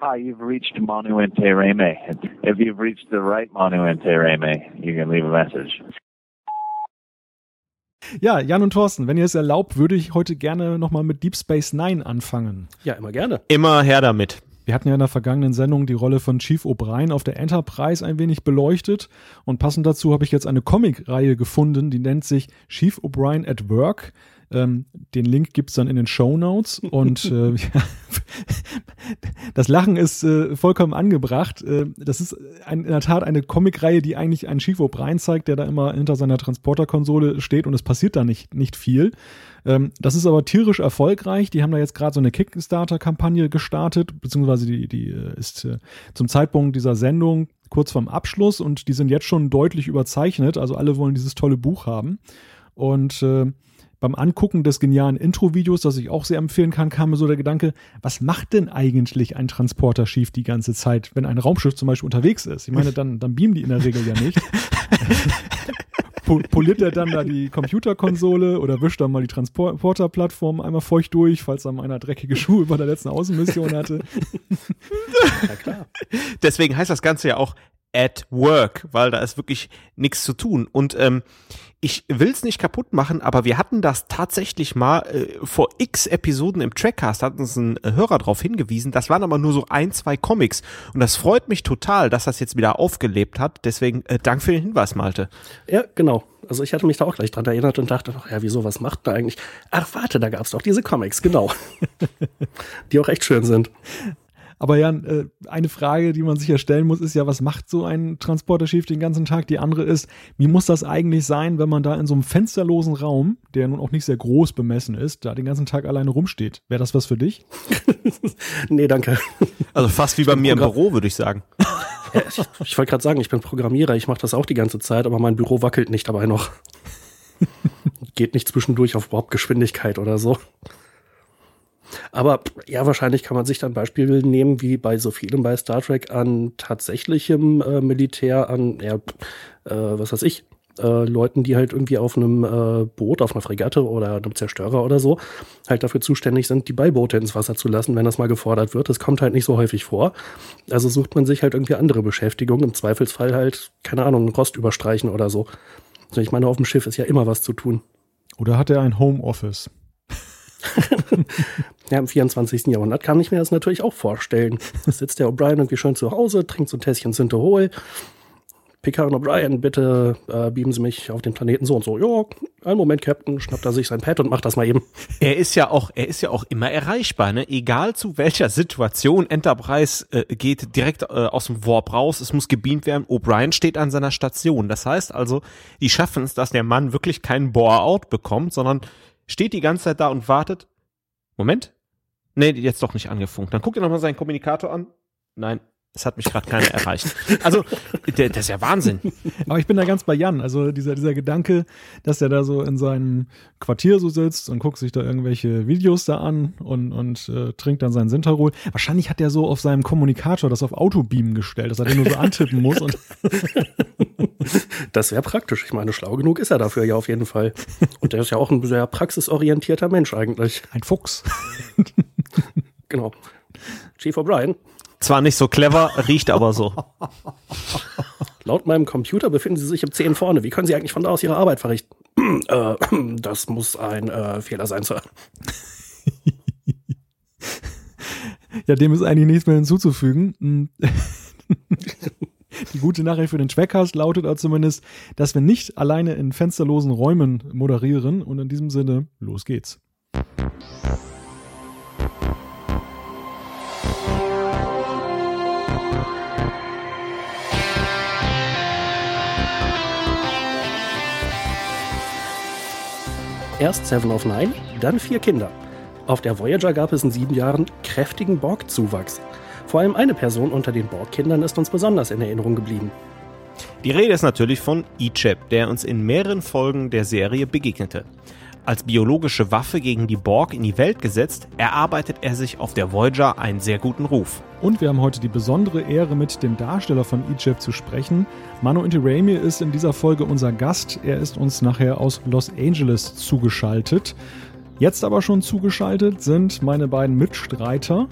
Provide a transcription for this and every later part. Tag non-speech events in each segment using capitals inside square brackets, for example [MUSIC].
Hi, you've reached Manu Reme. If you've reached the right Manu Reme, you can leave a message. Ja, Jan und Thorsten, wenn ihr es erlaubt, würde ich heute gerne nochmal mit Deep Space Nine anfangen. Ja, immer gerne. Immer her damit. Wir hatten ja in der vergangenen Sendung die Rolle von Chief O'Brien auf der Enterprise ein wenig beleuchtet und passend dazu habe ich jetzt eine Comicreihe gefunden, die nennt sich Chief O'Brien at Work. Ähm, den Link gibt's dann in den Show Notes und äh, [LAUGHS] das Lachen ist äh, vollkommen angebracht. Äh, das ist ein, in der Tat eine Comicreihe, die eigentlich einen Chief O'Brien zeigt, der da immer hinter seiner Transporterkonsole steht und es passiert da nicht, nicht viel. Ähm, das ist aber tierisch erfolgreich. Die haben da jetzt gerade so eine Kickstarter-Kampagne gestartet, beziehungsweise die, die äh, ist äh, zum Zeitpunkt dieser Sendung kurz vorm Abschluss und die sind jetzt schon deutlich überzeichnet. Also alle wollen dieses tolle Buch haben. Und äh, beim Angucken des genialen Intro-Videos, das ich auch sehr empfehlen kann, kam mir so der Gedanke, was macht denn eigentlich ein Transporter schief die ganze Zeit, wenn ein Raumschiff zum Beispiel unterwegs ist? Ich meine, dann, dann beamen die in der Regel ja nicht. [LAUGHS] poliert er dann da die Computerkonsole oder wischt dann mal die Transporterplattform einmal feucht durch, falls da mal einer dreckige Schuhe bei der letzten Außenmission hatte. Ja, klar. Deswegen heißt das Ganze ja auch at work, weil da ist wirklich nichts zu tun. Und ähm, ich will es nicht kaputt machen, aber wir hatten das tatsächlich mal äh, vor x Episoden im Trackcast, hat uns ein äh, Hörer darauf hingewiesen. Das waren aber nur so ein, zwei Comics. Und das freut mich total, dass das jetzt wieder aufgelebt hat. Deswegen äh, Dank für den Hinweis, Malte. Ja, genau. Also ich hatte mich da auch gleich dran erinnert und dachte, ach ja, wieso, was macht da eigentlich? Ach, warte, da gab's doch diese Comics, genau. [LAUGHS] Die auch echt schön sind. Aber Jan, äh, eine Frage, die man sich ja stellen muss, ist ja, was macht so ein Transporterschiff den ganzen Tag? Die andere ist, wie muss das eigentlich sein, wenn man da in so einem fensterlosen Raum, der nun auch nicht sehr groß bemessen ist, da den ganzen Tag alleine rumsteht? Wäre das was für dich? [LAUGHS] nee, danke. Also fast wie bei mir im Büro, würde ich sagen. Ja, ich, ich wollte gerade sagen, ich bin Programmierer, ich mache das auch die ganze Zeit, aber mein Büro wackelt nicht dabei noch. [LAUGHS] Geht nicht zwischendurch auf überhaupt Geschwindigkeit oder so. Aber ja, wahrscheinlich kann man sich dann Beispiele nehmen, wie bei so vielem bei Star Trek an tatsächlichem äh, Militär, an, ja, äh, was weiß ich, äh, Leuten, die halt irgendwie auf einem äh, Boot, auf einer Fregatte oder einem Zerstörer oder so, halt dafür zuständig sind, die Beiboote ins Wasser zu lassen, wenn das mal gefordert wird. Das kommt halt nicht so häufig vor. Also sucht man sich halt irgendwie andere Beschäftigung, im Zweifelsfall halt, keine Ahnung, Rost überstreichen oder so. Also ich meine, auf dem Schiff ist ja immer was zu tun. Oder hat er ein Homeoffice? [LAUGHS] ja, im 24. Jahrhundert kann ich mir das natürlich auch vorstellen. Da sitzt der O'Brien irgendwie schön zu Hause, trinkt so ein Tässchen Synthehol. Picard und O'Brien, bitte äh, beamen Sie mich auf den Planeten so und so. Ja, einen Moment, Captain, schnappt er sich sein Pad und macht das mal eben. Er ist ja auch, er ist ja auch immer erreichbar, ne? Egal zu welcher Situation Enterprise äh, geht direkt äh, aus dem Warp raus, es muss gebeamt werden. O'Brien steht an seiner Station. Das heißt also, die schaffen es, dass der Mann wirklich keinen Bore-out bekommt, sondern steht die ganze Zeit da und wartet. Moment. Nee, jetzt doch nicht angefunkt. Dann guckt er nochmal seinen Kommunikator an. Nein, es hat mich gerade keiner erreicht. Also, der, das ist ja Wahnsinn. [LAUGHS] Aber ich bin da ganz bei Jan. Also dieser, dieser Gedanke, dass er da so in seinem Quartier so sitzt und guckt sich da irgendwelche Videos da an und, und äh, trinkt dann seinen Sinterol. Wahrscheinlich hat er so auf seinem Kommunikator das auf Autobeam gestellt, dass er den nur so antippen muss. [LAUGHS] [LAUGHS] Das wäre praktisch. Ich meine, schlau genug ist er dafür ja auf jeden Fall. Und der ist ja auch ein sehr praxisorientierter Mensch eigentlich. Ein Fuchs. [LAUGHS] genau. Chief O'Brien. Zwar nicht so clever, riecht aber so. Laut meinem Computer befinden Sie sich im 10 vorne. Wie können Sie eigentlich von da aus Ihre Arbeit verrichten? [CLEARS THROAT] äh, [CLEARS THROAT] das muss ein äh, Fehler sein, Sir. ja, dem ist eigentlich nichts mehr hinzuzufügen. [LAUGHS] [LAUGHS] Die gute Nachricht für den Trackcast lautet aber zumindest, dass wir nicht alleine in fensterlosen Räumen moderieren. Und in diesem Sinne, los geht's. Erst Seven of Nine, dann vier Kinder. Auf der Voyager gab es in sieben Jahren kräftigen Borg-Zuwachs. Vor allem eine Person unter den Borg-Kindern ist uns besonders in Erinnerung geblieben. Die Rede ist natürlich von Icheb, der uns in mehreren Folgen der Serie begegnete. Als biologische Waffe gegen die Borg in die Welt gesetzt, erarbeitet er sich auf der Voyager einen sehr guten Ruf. Und wir haben heute die besondere Ehre, mit dem Darsteller von Egypt zu sprechen. Manu Intirami ist in dieser Folge unser Gast. Er ist uns nachher aus Los Angeles zugeschaltet. Jetzt aber schon zugeschaltet sind meine beiden Mitstreiter.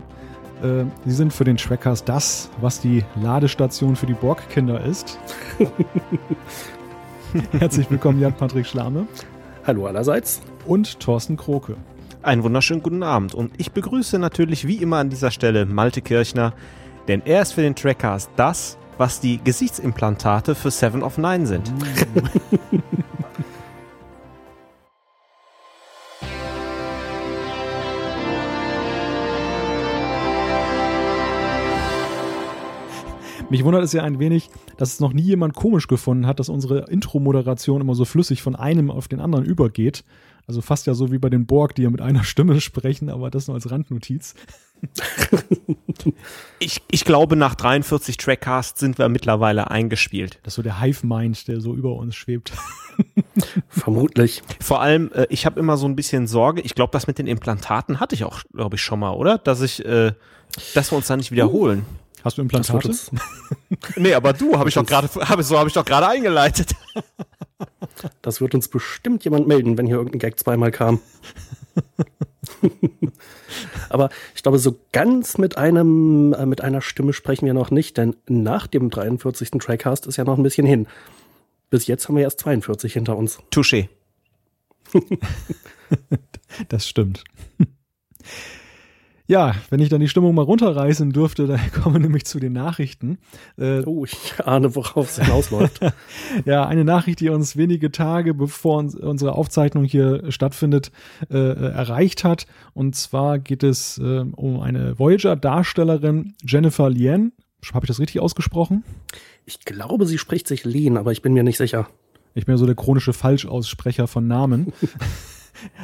Äh, sie sind für den Trackcast das, was die Ladestation für die Borg-Kinder ist. [LAUGHS] Herzlich willkommen, Jan-Patrick Schlame. Hallo allerseits. Und Thorsten Kroke. Einen wunderschönen guten Abend. Und ich begrüße natürlich wie immer an dieser Stelle Malte Kirchner, denn er ist für den Trackcast das, was die Gesichtsimplantate für Seven of Nine sind. Mich wundert es ja ein wenig, dass es noch nie jemand komisch gefunden hat, dass unsere Intro-Moderation immer so flüssig von einem auf den anderen übergeht. Also fast ja so wie bei den Borg, die ja mit einer Stimme sprechen, aber das nur als Randnotiz. [LAUGHS] ich, ich glaube, nach 43 Trackcasts sind wir mittlerweile eingespielt. Das ist so der Hive-Mind, der so über uns schwebt. [LAUGHS] Vermutlich. Vor allem, äh, ich habe immer so ein bisschen Sorge. Ich glaube, das mit den Implantaten hatte ich auch, glaube ich, schon mal, oder? Dass ich, äh, dass wir uns da nicht wiederholen. Uh. Hast du Implantate? [LAUGHS] nee, aber du, habe ich doch gerade, hab, so habe ich doch gerade eingeleitet. [LAUGHS] Das wird uns bestimmt jemand melden, wenn hier irgendein Gag zweimal kam. [LAUGHS] aber ich glaube, so ganz mit einem, äh, mit einer Stimme sprechen wir noch nicht, denn nach dem 43. Trackcast ist ja noch ein bisschen hin. Bis jetzt haben wir erst 42 hinter uns. Touché. das stimmt. Ja, wenn ich dann die Stimmung mal runterreißen dürfte, dann [LAUGHS] kommen wir nämlich zu den Nachrichten. Äh, oh, ich ahne, worauf es hinausläuft. [LAUGHS] ja, eine Nachricht, die uns wenige Tage bevor uns, unsere Aufzeichnung hier stattfindet, äh, erreicht hat. Und zwar geht es äh, um eine Voyager-Darstellerin, Jennifer Lien. Habe ich das richtig ausgesprochen? Ich glaube, sie spricht sich Lien, aber ich bin mir nicht sicher. Ich bin ja so der chronische Falschaussprecher von Namen. [LAUGHS]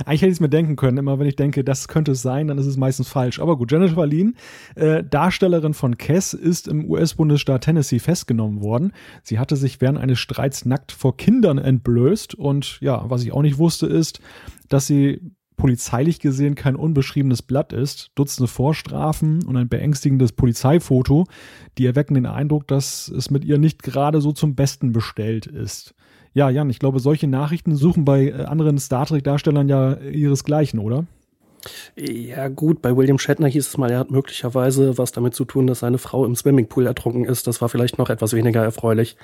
Eigentlich hätte ich es mir denken können. Immer wenn ich denke, das könnte es sein, dann ist es meistens falsch. Aber gut, Jennifer Lien, äh, Darstellerin von Cass, ist im US-Bundesstaat Tennessee festgenommen worden. Sie hatte sich während eines Streits nackt vor Kindern entblößt. Und ja, was ich auch nicht wusste, ist, dass sie polizeilich gesehen kein unbeschriebenes Blatt ist. Dutzende Vorstrafen und ein beängstigendes Polizeifoto, die erwecken den Eindruck, dass es mit ihr nicht gerade so zum Besten bestellt ist. Ja, Jan, ich glaube, solche Nachrichten suchen bei äh, anderen Star Trek-Darstellern ja ihresgleichen, oder? Ja, gut, bei William Shatner hieß es mal, er hat möglicherweise was damit zu tun, dass seine Frau im Swimmingpool ertrunken ist. Das war vielleicht noch etwas weniger erfreulich.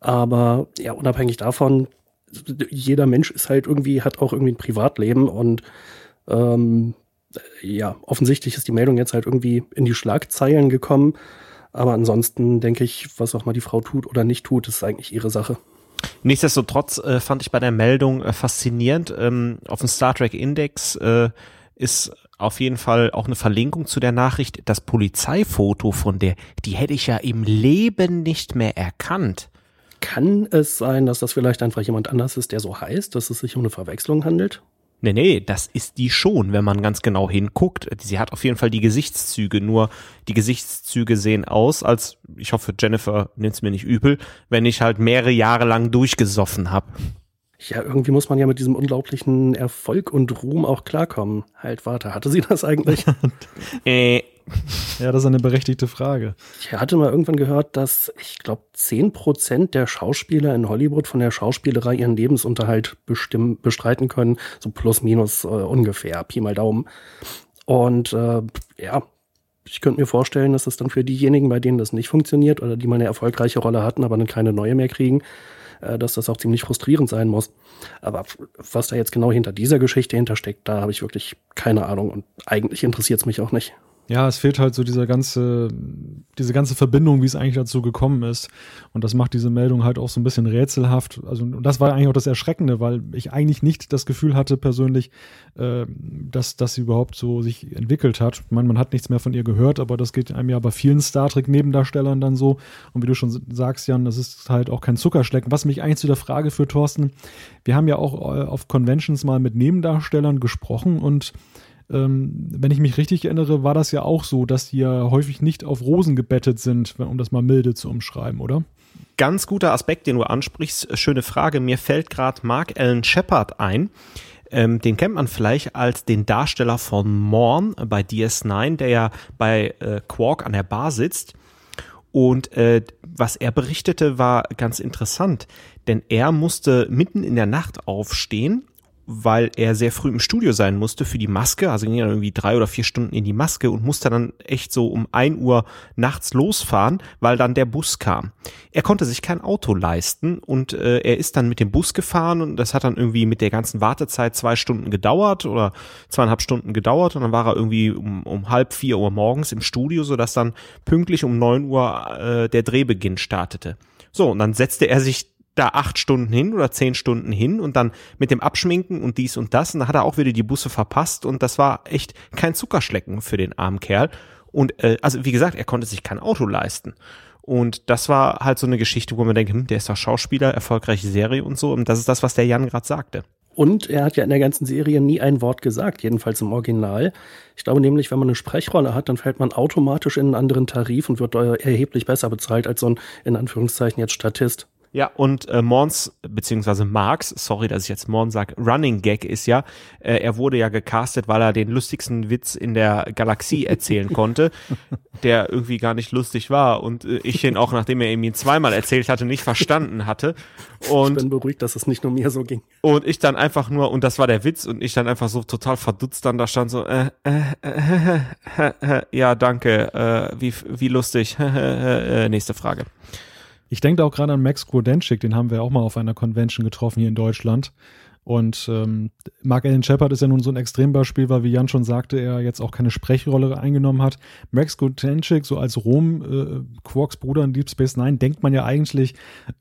Aber ja, unabhängig davon, jeder Mensch ist halt irgendwie, hat auch irgendwie ein Privatleben und ähm, ja, offensichtlich ist die Meldung jetzt halt irgendwie in die Schlagzeilen gekommen. Aber ansonsten denke ich, was auch mal die Frau tut oder nicht tut, ist eigentlich ihre Sache. Nichtsdestotrotz äh, fand ich bei der Meldung äh, faszinierend. Ähm, auf dem Star Trek Index äh, ist auf jeden Fall auch eine Verlinkung zu der Nachricht. Das Polizeifoto von der, die hätte ich ja im Leben nicht mehr erkannt. Kann es sein, dass das vielleicht einfach jemand anders ist, der so heißt, dass es sich um eine Verwechslung handelt? Nee, nee, das ist die schon, wenn man ganz genau hinguckt. Sie hat auf jeden Fall die Gesichtszüge, nur die Gesichtszüge sehen aus, als, ich hoffe, Jennifer nimmt es mir nicht übel, wenn ich halt mehrere Jahre lang durchgesoffen habe. Ja, irgendwie muss man ja mit diesem unglaublichen Erfolg und Ruhm auch klarkommen. Halt, warte, hatte sie das eigentlich? [LAUGHS] äh, ja, das ist eine berechtigte Frage. Ich hatte mal irgendwann gehört, dass ich glaube, zehn Prozent der Schauspieler in Hollywood von der Schauspielerei ihren Lebensunterhalt bestimmen, bestreiten können. So plus, minus äh, ungefähr, Pi mal Daumen. Und äh, ja, ich könnte mir vorstellen, dass es dann für diejenigen, bei denen das nicht funktioniert oder die mal eine erfolgreiche Rolle hatten, aber dann keine neue mehr kriegen, äh, dass das auch ziemlich frustrierend sein muss. Aber was da jetzt genau hinter dieser Geschichte hintersteckt, da habe ich wirklich keine Ahnung und eigentlich interessiert es mich auch nicht. Ja, es fehlt halt so dieser ganze, diese ganze Verbindung, wie es eigentlich dazu gekommen ist. Und das macht diese Meldung halt auch so ein bisschen rätselhaft. Also, und das war eigentlich auch das Erschreckende, weil ich eigentlich nicht das Gefühl hatte persönlich, äh, dass, dass sie überhaupt so sich entwickelt hat. Ich meine, man hat nichts mehr von ihr gehört, aber das geht einem ja bei vielen Star Trek-Nebendarstellern dann so. Und wie du schon sagst, Jan, das ist halt auch kein Zuckerschlecken. Was mich eigentlich zu der Frage führt, Thorsten, wir haben ja auch äh, auf Conventions mal mit Nebendarstellern gesprochen und ähm, wenn ich mich richtig erinnere, war das ja auch so, dass die ja häufig nicht auf Rosen gebettet sind, um das mal milde zu umschreiben, oder? Ganz guter Aspekt, den du ansprichst. Schöne Frage. Mir fällt gerade Mark Allen Shepard ein. Ähm, den kennt man vielleicht als den Darsteller von Morn bei DS9, der ja bei äh, Quark an der Bar sitzt. Und äh, was er berichtete, war ganz interessant, denn er musste mitten in der Nacht aufstehen weil er sehr früh im Studio sein musste für die Maske, also ging dann irgendwie drei oder vier Stunden in die Maske und musste dann echt so um ein Uhr nachts losfahren, weil dann der Bus kam. Er konnte sich kein Auto leisten und äh, er ist dann mit dem Bus gefahren und das hat dann irgendwie mit der ganzen Wartezeit zwei Stunden gedauert oder zweieinhalb Stunden gedauert und dann war er irgendwie um, um halb vier Uhr morgens im Studio, sodass dann pünktlich um neun Uhr äh, der Drehbeginn startete. So, und dann setzte er sich da acht Stunden hin oder zehn Stunden hin und dann mit dem Abschminken und dies und das und da hat er auch wieder die Busse verpasst und das war echt kein Zuckerschlecken für den armen Kerl und äh, also wie gesagt, er konnte sich kein Auto leisten und das war halt so eine Geschichte, wo man denkt, hm, der ist doch Schauspieler, erfolgreiche Serie und so und das ist das, was der Jan gerade sagte. Und er hat ja in der ganzen Serie nie ein Wort gesagt, jedenfalls im Original. Ich glaube nämlich, wenn man eine Sprechrolle hat, dann fällt man automatisch in einen anderen Tarif und wird erheblich besser bezahlt als so ein, in Anführungszeichen, jetzt Statist. Ja, und äh, Mons, beziehungsweise Marx, sorry, dass ich jetzt Mons sage, Running Gag ist ja, äh, er wurde ja gecastet, weil er den lustigsten Witz in der Galaxie erzählen [LAUGHS] konnte, der irgendwie gar nicht lustig war und äh, ich ihn auch, nachdem er ihn zweimal erzählt hatte, nicht verstanden hatte. Und, ich bin beruhigt, dass es nicht nur mir so ging. Und ich dann einfach nur, und das war der Witz, und ich dann einfach so total verdutzt dann da stand so, äh, äh, äh, äh, äh ja, danke, äh, wie, wie lustig, [LAUGHS] äh, nächste Frage. Ich denke auch gerade an Max Grodenchik, den haben wir auch mal auf einer Convention getroffen hier in Deutschland. Und ähm, Mark Allen Shepard ist ja nun so ein Extrembeispiel, weil wie Jan schon sagte, er jetzt auch keine Sprechrolle eingenommen hat. Max Grodenchik, so als Rom, äh, Quarks Bruder in Deep Space Nine, denkt man ja eigentlich,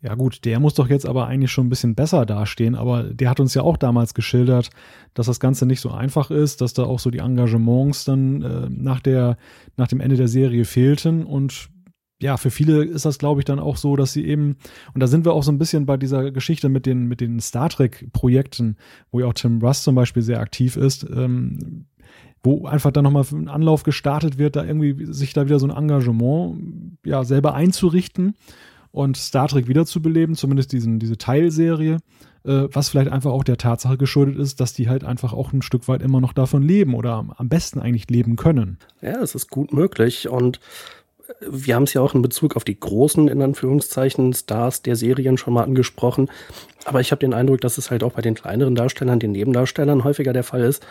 ja gut, der muss doch jetzt aber eigentlich schon ein bisschen besser dastehen. Aber der hat uns ja auch damals geschildert, dass das Ganze nicht so einfach ist, dass da auch so die Engagements dann äh, nach, der, nach dem Ende der Serie fehlten. Und ja, für viele ist das, glaube ich, dann auch so, dass sie eben, und da sind wir auch so ein bisschen bei dieser Geschichte mit den, mit den Star Trek-Projekten, wo ja auch Tim Russ zum Beispiel sehr aktiv ist, ähm, wo einfach dann nochmal ein Anlauf gestartet wird, da irgendwie sich da wieder so ein Engagement ja selber einzurichten und Star Trek wiederzubeleben, zumindest diesen, diese Teilserie, äh, was vielleicht einfach auch der Tatsache geschuldet ist, dass die halt einfach auch ein Stück weit immer noch davon leben oder am, am besten eigentlich leben können. Ja, es ist gut möglich und wir haben es ja auch in Bezug auf die großen, in Anführungszeichen, Stars der Serien schon mal angesprochen. Aber ich habe den Eindruck, dass es halt auch bei den kleineren Darstellern, den Nebendarstellern häufiger der Fall ist,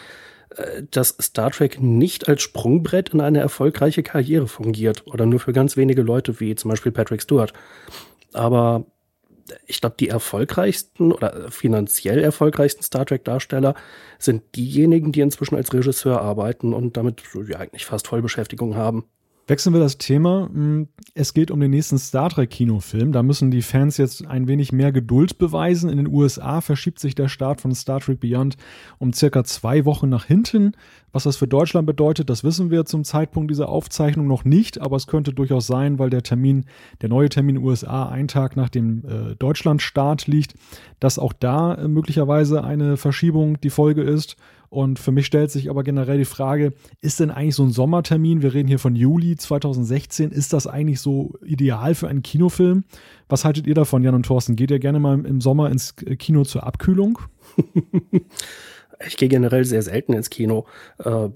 äh, dass Star Trek nicht als Sprungbrett in eine erfolgreiche Karriere fungiert oder nur für ganz wenige Leute wie zum Beispiel Patrick Stewart. Aber ich glaube, die erfolgreichsten oder finanziell erfolgreichsten Star Trek-Darsteller sind diejenigen, die inzwischen als Regisseur arbeiten und damit ja, eigentlich fast Vollbeschäftigung haben. Wechseln wir das Thema. Hm, es geht um den nächsten Star Trek Kinofilm. Da müssen die Fans jetzt ein wenig mehr Geduld beweisen. In den USA verschiebt sich der Start von Star Trek Beyond um circa zwei Wochen nach hinten. Was das für Deutschland bedeutet, das wissen wir zum Zeitpunkt dieser Aufzeichnung noch nicht, aber es könnte durchaus sein, weil der Termin, der neue Termin USA einen Tag nach dem äh, Deutschlandstart liegt, dass auch da äh, möglicherweise eine Verschiebung die Folge ist und für mich stellt sich aber generell die Frage, ist denn eigentlich so ein Sommertermin, wir reden hier von Juli 2016, ist das eigentlich so ideal für einen Kinofilm? Was haltet ihr davon, Jan und Thorsten? Geht ihr gerne mal im Sommer ins Kino zur Abkühlung? [LAUGHS] ich gehe generell sehr selten ins Kino. Äh,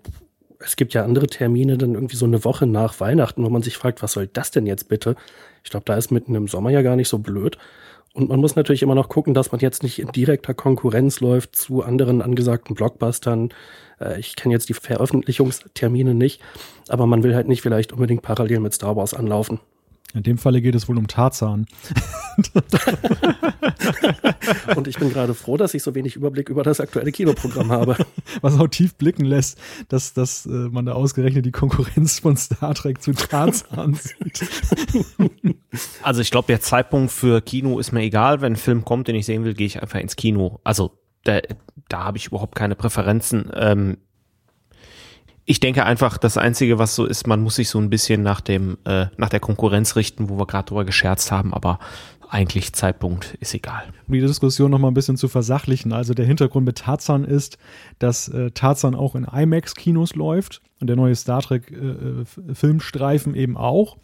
es gibt ja andere Termine, dann irgendwie so eine Woche nach Weihnachten, wo man sich fragt, was soll das denn jetzt bitte? Ich glaube, da ist mitten im Sommer ja gar nicht so blöd. Und man muss natürlich immer noch gucken, dass man jetzt nicht in direkter Konkurrenz läuft zu anderen angesagten Blockbustern. Äh, ich kenne jetzt die Veröffentlichungstermine nicht, aber man will halt nicht vielleicht unbedingt parallel mit Star Wars anlaufen. In dem Falle geht es wohl um Tarzan. [LAUGHS] Und ich bin gerade froh, dass ich so wenig Überblick über das aktuelle Kinoprogramm habe. [LAUGHS] Was auch tief blicken lässt, dass, dass äh, man da ausgerechnet die Konkurrenz von Star Trek zu Tarzan [LAUGHS] sieht. Also ich glaube, der Zeitpunkt für Kino ist mir egal. Wenn ein Film kommt, den ich sehen will, gehe ich einfach ins Kino. Also da, da habe ich überhaupt keine Präferenzen. Ähm, ich denke einfach, das Einzige, was so ist, man muss sich so ein bisschen nach dem, äh, nach der Konkurrenz richten, wo wir gerade drüber gescherzt haben, aber eigentlich Zeitpunkt ist egal. Um die Diskussion noch mal ein bisschen zu versachlichen, also der Hintergrund mit Tarzan ist, dass äh, Tarzan auch in IMAX-Kinos läuft und der neue Star Trek äh, äh eben auch.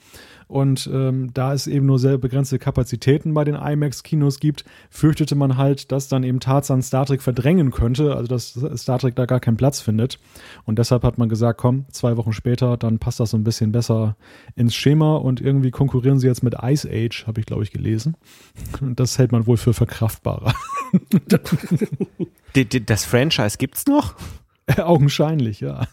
Und ähm, da es eben nur sehr begrenzte Kapazitäten bei den IMAX-Kinos gibt, fürchtete man halt, dass dann eben Tarzan Star Trek verdrängen könnte, also dass Star Trek da gar keinen Platz findet. Und deshalb hat man gesagt, komm, zwei Wochen später, dann passt das so ein bisschen besser ins Schema und irgendwie konkurrieren sie jetzt mit Ice Age, habe ich glaube ich gelesen. Und das hält man wohl für, für verkraftbarer. [LAUGHS] das Franchise gibt's noch? [LAUGHS] Augenscheinlich, ja.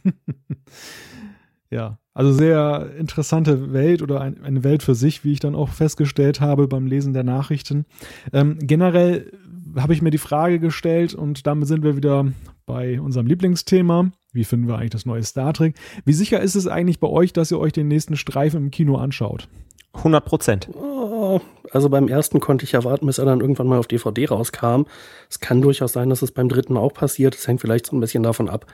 Ja, also sehr interessante Welt oder ein, eine Welt für sich, wie ich dann auch festgestellt habe beim Lesen der Nachrichten. Ähm, generell habe ich mir die Frage gestellt und damit sind wir wieder bei unserem Lieblingsthema. Wie finden wir eigentlich das neue Star Trek? Wie sicher ist es eigentlich bei euch, dass ihr euch den nächsten Streifen im Kino anschaut? 100 Prozent. Oh, also beim ersten konnte ich erwarten, bis er dann irgendwann mal auf DVD rauskam. Es kann durchaus sein, dass es beim dritten auch passiert. Es hängt vielleicht so ein bisschen davon ab,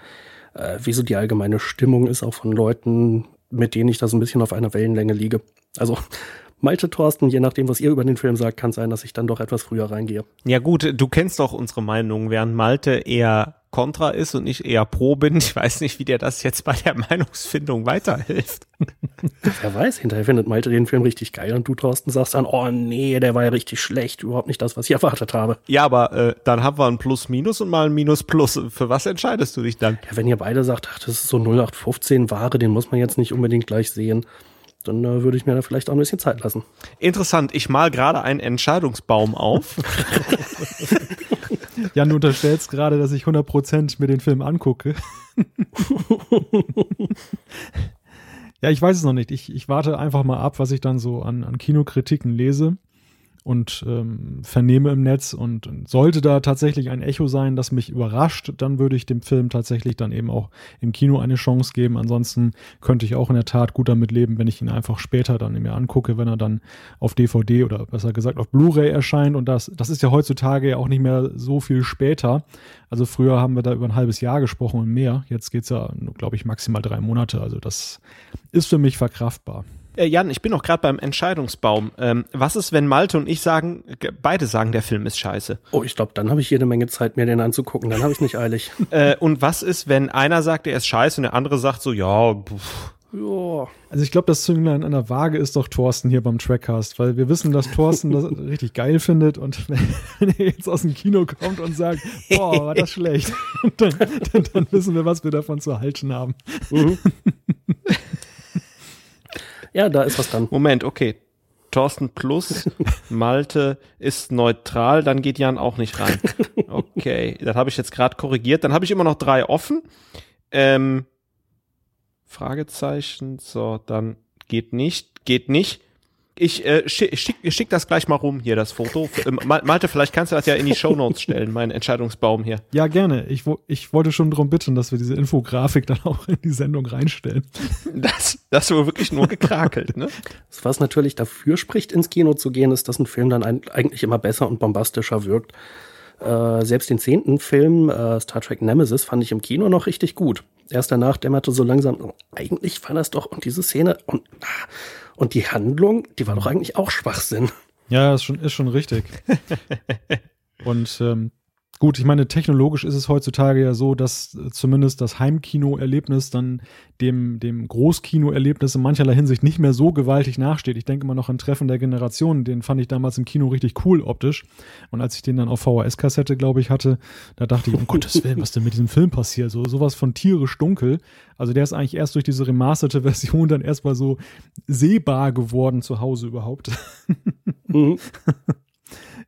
äh, wie so die allgemeine Stimmung ist, auch von Leuten, mit denen ich da so ein bisschen auf einer Wellenlänge liege. Also Malte Thorsten, je nachdem, was ihr über den Film sagt, kann sein, dass ich dann doch etwas früher reingehe. Ja gut, du kennst doch unsere Meinung, während Malte eher Contra ist und ich eher Pro bin. [LAUGHS] Ich weiß nicht, wie dir das jetzt bei der Meinungsfindung weiterhilft. [LAUGHS] Wer weiß, hinterher findet Malte den Film richtig geil und du, Thorsten, sagst dann, oh nee, der war ja richtig schlecht, überhaupt nicht das, was ich erwartet habe. Ja, aber äh, dann haben wir ein Plus-Minus und mal ein Minus-Plus. Für was entscheidest du dich dann? Ja, wenn ihr beide sagt, ach, das ist so 0815 Ware, den muss man jetzt nicht unbedingt gleich sehen, dann äh, würde ich mir da vielleicht auch ein bisschen Zeit lassen. Interessant, ich mal gerade einen Entscheidungsbaum auf. [LAUGHS] Jan, du unterstellst gerade, dass ich 100% mir den Film angucke. [LAUGHS] ja, ich weiß es noch nicht. Ich, ich warte einfach mal ab, was ich dann so an, an Kinokritiken lese und ähm, vernehme im Netz und sollte da tatsächlich ein Echo sein, das mich überrascht, dann würde ich dem Film tatsächlich dann eben auch im Kino eine Chance geben. Ansonsten könnte ich auch in der Tat gut damit leben, wenn ich ihn einfach später dann mir angucke, wenn er dann auf DVD oder besser gesagt auf Blu-ray erscheint. Und das, das ist ja heutzutage ja auch nicht mehr so viel später. Also früher haben wir da über ein halbes Jahr gesprochen und mehr. Jetzt geht's ja, glaube ich, maximal drei Monate. Also das ist für mich verkraftbar. Äh, Jan, ich bin noch gerade beim Entscheidungsbaum. Ähm, was ist, wenn Malte und ich sagen, beide sagen, der Film ist scheiße? Oh, ich glaube, dann habe ich jede Menge Zeit, mir den anzugucken. Dann habe ich nicht eilig. [LAUGHS] äh, und was ist, wenn einer sagt, er ist scheiße und der andere sagt so, ja, pff. Ja. Also ich glaube, das Zünglein an der Waage ist doch Thorsten hier beim Trackcast, weil wir wissen, dass Thorsten das [LAUGHS] richtig geil findet und [LAUGHS] wenn, er jetzt aus dem Kino kommt und sagt, boah, war das schlecht, dann, dann, dann, wissen wir, was wir davon zu halten haben. Mhm. Ja, da ist was dran. Moment, okay. Thorsten plus, [LAUGHS] Malte ist neutral, dann geht Jan auch nicht rein. Okay, das habe ich jetzt gerade korrigiert. Dann habe ich immer noch drei offen. Ähm, Fragezeichen, so, dann geht nicht, geht nicht. Ich äh, schick, schick, schick das gleich mal rum hier, das Foto. Ähm, Malte, vielleicht kannst du das ja in die [LAUGHS] Show Notes stellen, mein Entscheidungsbaum hier. Ja, gerne. Ich, ich wollte schon darum bitten, dass wir diese Infografik dann auch in die Sendung reinstellen. Das, das wurde wirklich nur gekrakelt, ne? Was natürlich dafür spricht, ins Kino zu gehen, ist, dass ein Film dann ein, eigentlich immer besser und bombastischer wirkt. Äh, selbst den zehnten Film, äh, Star Trek Nemesis, fand ich im Kino noch richtig gut. Erst danach dämmerte so langsam, oh, eigentlich war das doch, und diese Szene, und ah, und die Handlung, die war doch eigentlich auch Schwachsinn. Ja, ist schon, ist schon richtig. [LAUGHS] Und ähm, Gut, ich meine, technologisch ist es heutzutage ja so, dass zumindest das Heimkino-Erlebnis dann dem, dem Großkino-Erlebnis in mancherlei Hinsicht nicht mehr so gewaltig nachsteht. Ich denke immer noch an Treffen der Generationen, den fand ich damals im Kino richtig cool optisch. Und als ich den dann auf VHS-Kassette, glaube ich, hatte, da dachte ich, um Gottes Willen, was denn mit diesem Film passiert? So sowas von tierisch dunkel. Also der ist eigentlich erst durch diese remasterte Version dann erstmal so sehbar geworden zu Hause überhaupt. [LAUGHS] Mhm.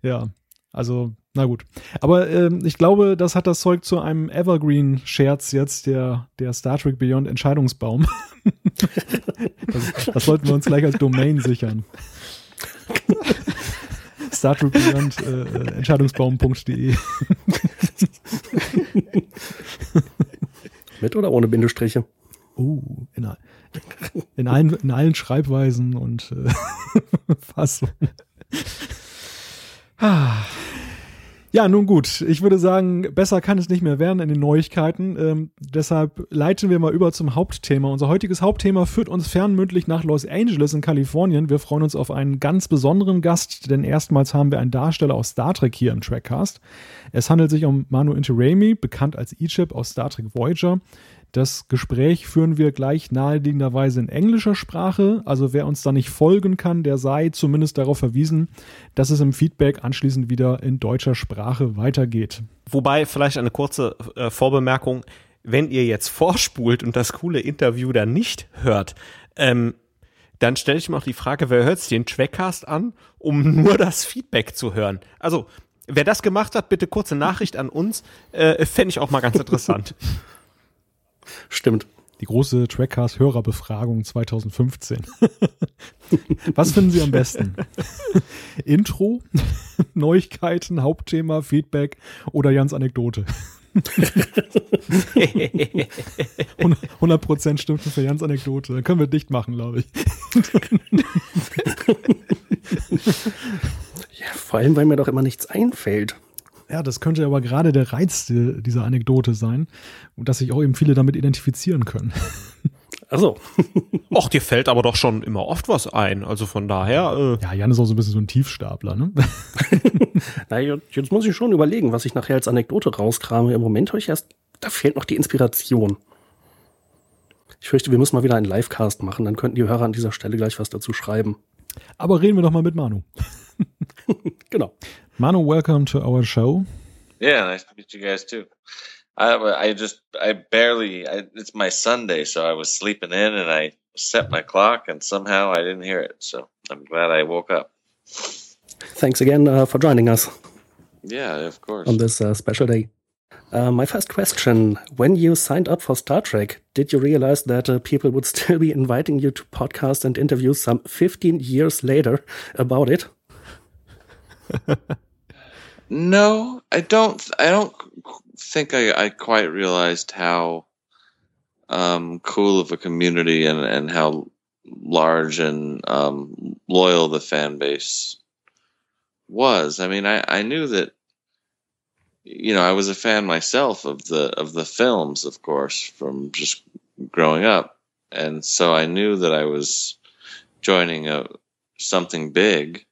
ja, also na gut. Aber ähm, ich glaube, das hat das Zeug zu einem Evergreen-Scherz jetzt, der, der Star Trek Beyond Entscheidungsbaum. [LAUGHS] das, das sollten wir uns gleich als Domain sichern. [LAUGHS] Star Trek Beyond äh, äh Entscheidungsbaum.de. [LAUGHS] Mit oder ohne Bindestriche? Oh, in, in, allen, in allen Schreibweisen und äh, Fassungen. Ja, nun gut. Ich würde sagen, besser kann es nicht mehr werden in den Neuigkeiten. Ähm, deshalb leiten wir mal über zum Hauptthema. Unser heutiges Hauptthema führt uns fernmündlich nach Los Angeles in Kalifornien. Wir freuen uns auf einen ganz besonderen Gast, denn erstmals haben wir einen Darsteller aus Star Trek hier im Trackcast. Es handelt sich um Manu Interami, bekannt als E-Chip aus Star Trek Voyager. Das Gespräch führen wir gleich naheliegenderweise in englischer Sprache. Also wer uns da nicht folgen kann, der sei zumindest darauf verwiesen, dass es im Feedback anschließend wieder in deutscher Sprache weitergeht. Wobei vielleicht eine kurze äh, Vorbemerkung, wenn ihr jetzt vorspult und das coole Interview dann nicht hört, ähm, dann stelle ich mir auch die Frage, wer hört sich den Trackcast an, um [LAUGHS] nur das Feedback zu hören? Also wer das gemacht hat, bitte kurze Nachricht an uns. Äh, Fände ich auch mal ganz interessant. [LAUGHS] Stimmt. Die große Trackcast-Hörerbefragung 2015. [LAUGHS] Was finden Sie am besten? [LAUGHS] Intro, [LAUGHS] Neuigkeiten, Hauptthema, Feedback oder Jans Anekdote? 100% stimmt für Jans Anekdote. Dann können wir dicht machen, glaube ich. ja, vor allem, weil mir doch immer nichts einfällt. Ja, das könnte aber gerade der Reiz dieser Anekdote sein und dass sich auch eben viele damit identifizieren können. [LAUGHS] Achso. [LAUGHS] Och, dir fällt aber doch schon immer oft was ein. Also von daher. Äh ja, Jan ist auch so ein bisschen so ein Tiefstapler, ne? [LAUGHS] Na, jetzt muss ich schon überlegen, was ich nachher als Anekdote rauskrame. Im Moment habe ich erst, da fehlt noch die Inspiration. Ich fürchte, wir müssen mal wieder einen Livecast machen, dann könnten die Hörer an dieser Stelle gleich was dazu schreiben. Aber reden wir doch mal mit Manu. genau. Manu, welcome to our show. Yeah, nice to meet you guys too. I I just I barely I, it's my Sunday, so I was sleeping in and I set my clock and somehow I didn't hear it. So I'm glad I woke up. Thanks again uh, for joining us. Yeah, of course. On this uh, special day. Uh, my first question When you signed up for Star Trek, did you realize that uh, people would [LAUGHS] still be inviting you to podcasts and interviews some 15 years later about it? [LAUGHS] no, I don't. I don't think I, I quite realized how um, cool of a community and, and how large and um, loyal the fan base was. I mean, I, I knew that you know I was a fan myself of the of the films, of course, from just growing up, and so I knew that I was joining a something big.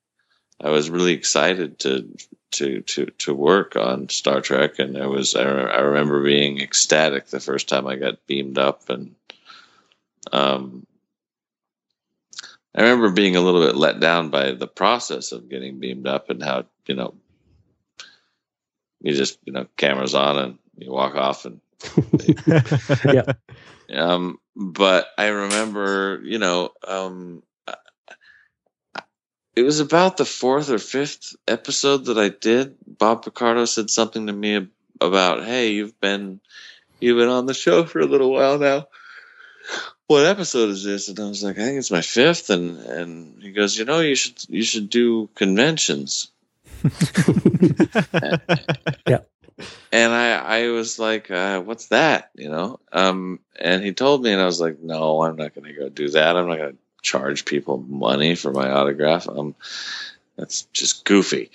I was really excited to to to to work on Star Trek, and I was I, I remember being ecstatic the first time I got beamed up, and um, I remember being a little bit let down by the process of getting beamed up and how you know you just you know cameras on and you walk off and [LAUGHS] yeah. Um, but I remember, you know, um, it was about the fourth or fifth episode that I did. Bob Picardo said something to me about, "Hey, you've been you've been on the show for a little while now. What episode is this?" And I was like, "I think it's my fifth. And and he goes, "You know, you should you should do conventions." [LAUGHS] yeah. And I, I was like, uh, "What's that?" You know. Um, and he told me, and I was like, "No, I'm not going to go do that. I'm not going to charge people money for my autograph. Um, that's just goofy.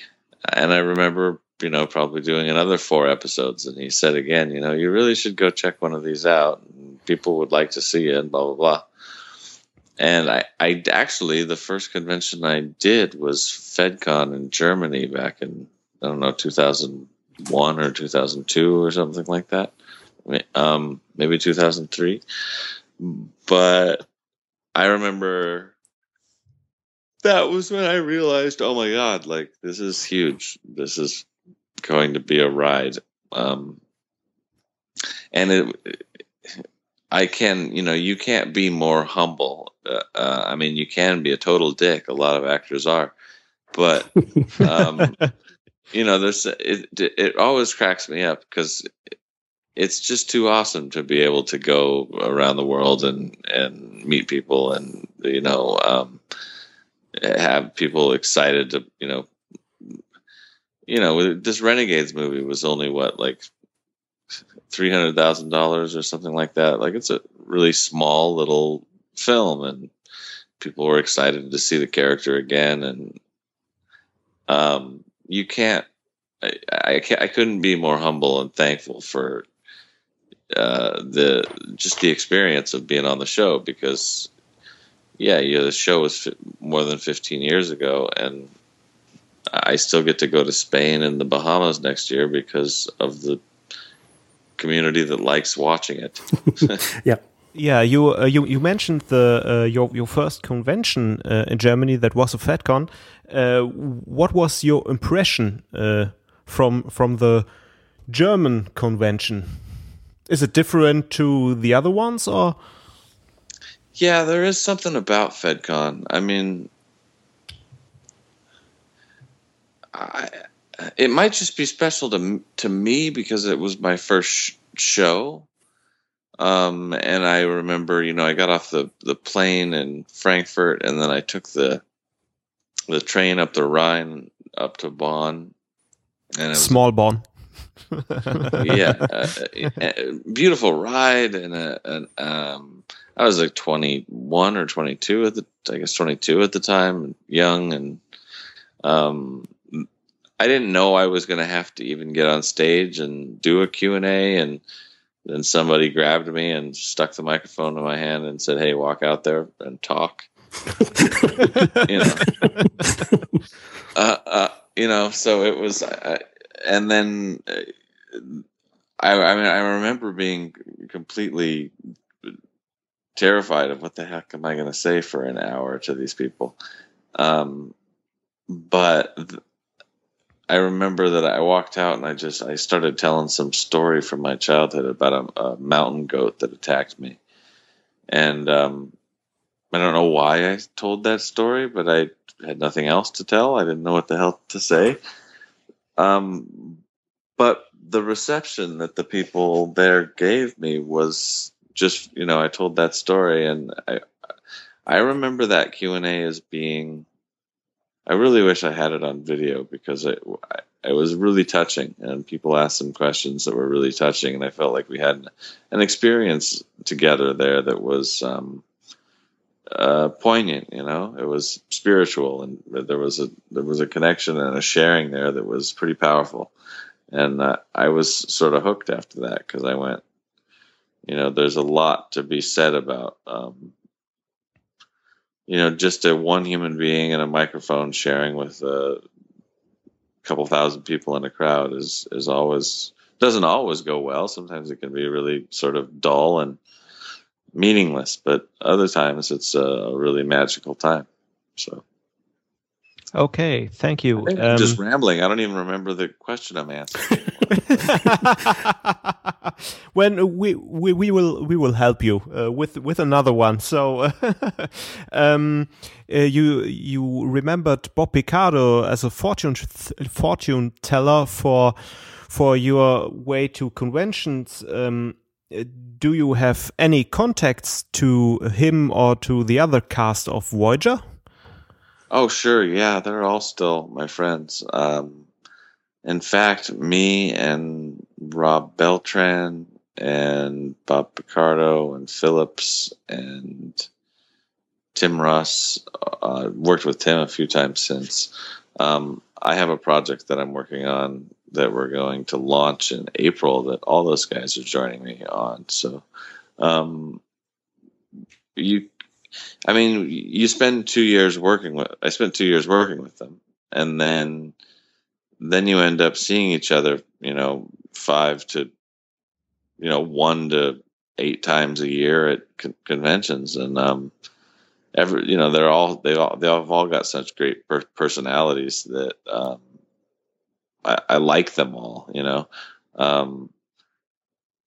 And I remember, you know, probably doing another four episodes, and he said again, you know, you really should go check one of these out. People would like to see you, and blah blah blah. And I, I actually, the first convention I did was FedCon in Germany back in I don't know 2001 or 2002 or something like that. Um, maybe 2003. But I remember that was when I realized, oh my god, like this is huge. This is going to be a ride. Um, and it, I can, you know, you can't be more humble. Uh, uh, I mean, you can be a total dick. A lot of actors are, but [LAUGHS] um, you know, this it it always cracks me up because it's just too awesome to be able to go around the world and and meet people and you know um, have people excited to you know you know this renegades movie was only what like three hundred thousand dollars or something like that? Like it's a really small little film and people were excited to see the character again and um, you can't I, I, I couldn't be more humble and thankful for uh, the just the experience of being on the show because yeah, yeah, the show was fi- more than 15 years ago, and I still get to go to Spain and the Bahamas next year because of the community that likes watching it. [LAUGHS] yeah. Yeah, you uh, you you mentioned the uh, your your first convention uh, in Germany that was a FedCon. Uh, what was your impression uh, from from the German convention? Is it different to the other ones, or? Yeah, there is something about FedCon. I mean, I it might just be special to to me because it was my first sh- show. Um, and I remember, you know, I got off the, the plane in Frankfurt, and then I took the the train up the Rhine up to Bonn, and Small Born. [LAUGHS] yeah, uh, beautiful ride, and a, an, um, I was like twenty one or twenty two at the, I guess twenty two at the time, young, and um, I didn't know I was going to have to even get on stage and do a Q and A, and then somebody grabbed me and stuck the microphone in my hand and said, "Hey, walk out there and talk." [LAUGHS] you know, [LAUGHS] uh, uh, you know. So it was, uh, and then uh, I, I mean, I remember being completely terrified of what the heck am I going to say for an hour to these people. Um, but th- I remember that I walked out and I just I started telling some story from my childhood about a, a mountain goat that attacked me, and um, I don't know why I told that story, but I had nothing else to tell. I didn't know what the hell to say. Um, but the reception that the people there gave me was just you know I told that story and I I remember that Q and A as being I really wish I had it on video because it it was really touching and people asked some questions that were really touching and I felt like we had an experience together there that was um, uh, poignant. You know, it was spiritual and there was a there was a connection and a sharing there that was pretty powerful. And uh, I was sort of hooked after that because I went, you know, there's a lot to be said about, um, you know, just a one human being and a microphone sharing with a couple thousand people in a crowd is is always doesn't always go well. Sometimes it can be really sort of dull and meaningless, but other times it's a really magical time. So. Okay, thank you. I'm Um, just rambling. I don't even remember the question I'm answering. [LAUGHS] when we, we we will we will help you uh, with with another one. So, [LAUGHS] um, uh, you you remembered Bob Picardo as a fortune fortune teller for for your way to conventions. Um, do you have any contacts to him or to the other cast of Voyager? oh, sure. Yeah, they're all still my friends. Um, in fact, me and Rob Beltran and Bob Picardo and Phillips and Tim Russ uh, worked with Tim a few times since. Um, I have a project that I'm working on that we're going to launch in April that all those guys are joining me on. So, um, you, I mean, you spend two years working with, I spent two years working with them and then, then you end up seeing each other, you know, five to, you know, one to eight times a year at con- conventions. And, um, every, you know, they're all, they all, they have all got such great per- personalities that, um, I, I like them all, you know. Um,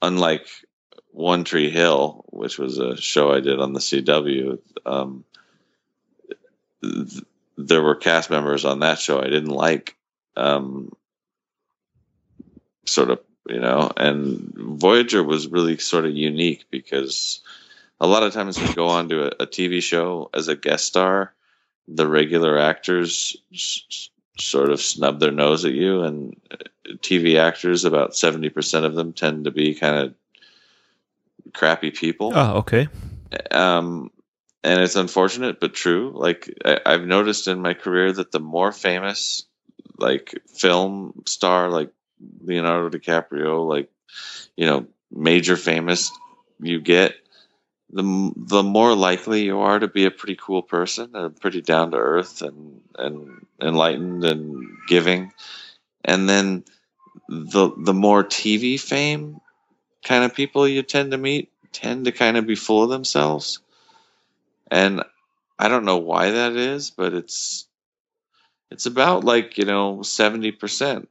unlike One Tree Hill, which was a show I did on the CW, um, th- there were cast members on that show I didn't like, um, sort of, you know. And Voyager was really sort of unique because a lot of times you go on to a, a TV show as a guest star, the regular actors sort of snub their nose at you and tv actors about 70% of them tend to be kind of crappy people Ah, okay. um, and it's unfortunate but true like I, i've noticed in my career that the more famous like film star like leonardo dicaprio like you know major famous you get the the more likely you are to be a pretty cool person and pretty down to earth and and enlightened and giving. And then the the more TV fame kind of people you tend to meet tend to kind of be full of themselves. And I don't know why that is but it's it's about like you know 70%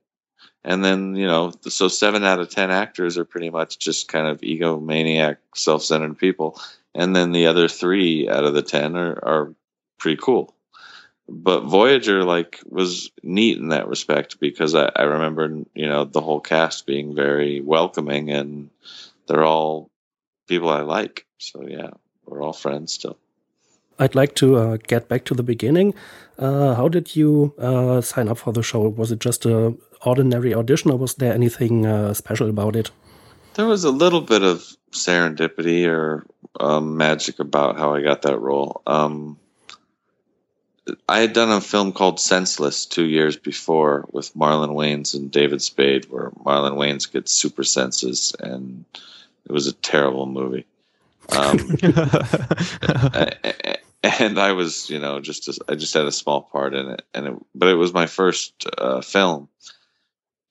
and then you know so 7 out of 10 actors are pretty much just kind of egomaniac self-centered people. And then the other 3 out of the 10 are, are pretty cool but Voyager like was neat in that respect because I, I remember you know the whole cast being very welcoming and they're all people I like. So yeah, we're all friends still. I'd like to uh, get back to the beginning. Uh, how did you uh, sign up for the show? Was it just a ordinary audition, or was there anything uh, special about it? There was a little bit of serendipity or um, magic about how I got that role. Um, I had done a film called Senseless two years before with Marlon Wayans and David Spade, where Marlon Wayans gets super senses, and it was a terrible movie. Um, [LAUGHS] and I was, you know, just a, I just had a small part in it, and it, but it was my first uh, film.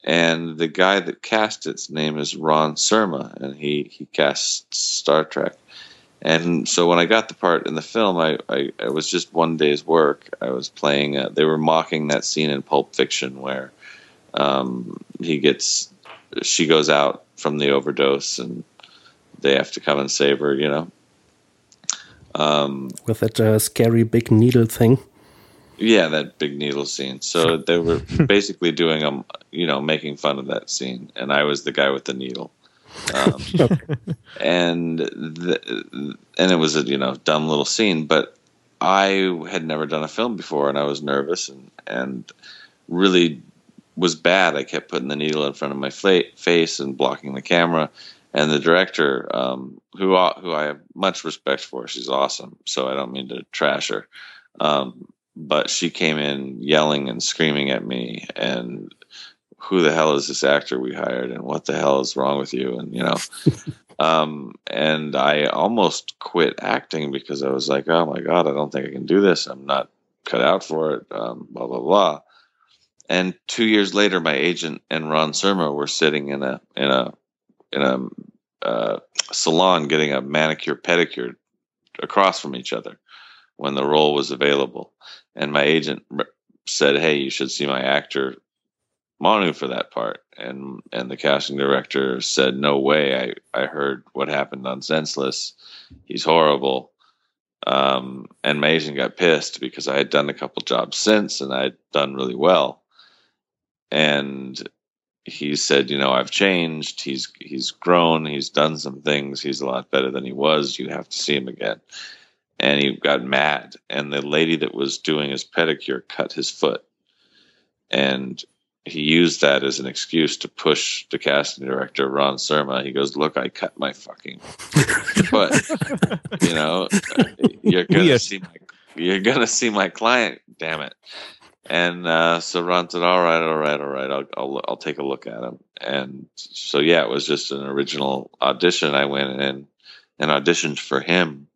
And the guy that cast its name is Ron Surma, and he he cast Star Trek. And so when I got the part in the film, I, I it was just one day's work. I was playing. Uh, they were mocking that scene in Pulp Fiction where um, he gets, she goes out from the overdose, and they have to come and save her. You know. Um, With that uh, scary big needle thing. Yeah, that big needle scene. So they were [LAUGHS] basically doing um, you know, making fun of that scene, and I was the guy with the needle. Um, [LAUGHS] and the, and it was a you know dumb little scene, but I had never done a film before, and I was nervous and and really was bad. I kept putting the needle in front of my fla- face and blocking the camera. And the director, um, who who I have much respect for, she's awesome. So I don't mean to trash her, um, but she came in yelling and screaming at me and who the hell is this actor we hired and what the hell is wrong with you? And you know [LAUGHS] um, and i almost quit acting because i was like oh my god i don't think i can do this. I'm not cut out for it um, blah blah blah. And two years later my agent and ron surma were sitting in a in a in a uh, salon getting a manicure pedicure across from each other when the role was available. And my agent said hey you should see my actor Manu for that part, and and the casting director said, "No way! I I heard what happened on Senseless. He's horrible." Um, and my agent got pissed because I had done a couple jobs since, and I'd done really well. And he said, "You know, I've changed. He's he's grown. He's done some things. He's a lot better than he was. You have to see him again." And he got mad, and the lady that was doing his pedicure cut his foot. And he used that as an excuse to push the casting director Ron Surma. He goes, "Look, I cut my fucking foot. [LAUGHS] you know, you're gonna Weird. see my you're gonna see my client. Damn it." And uh, so Ron said, "All right, all right, all right. I'll, I'll I'll take a look at him." And so yeah, it was just an original audition. I went in and auditioned for him,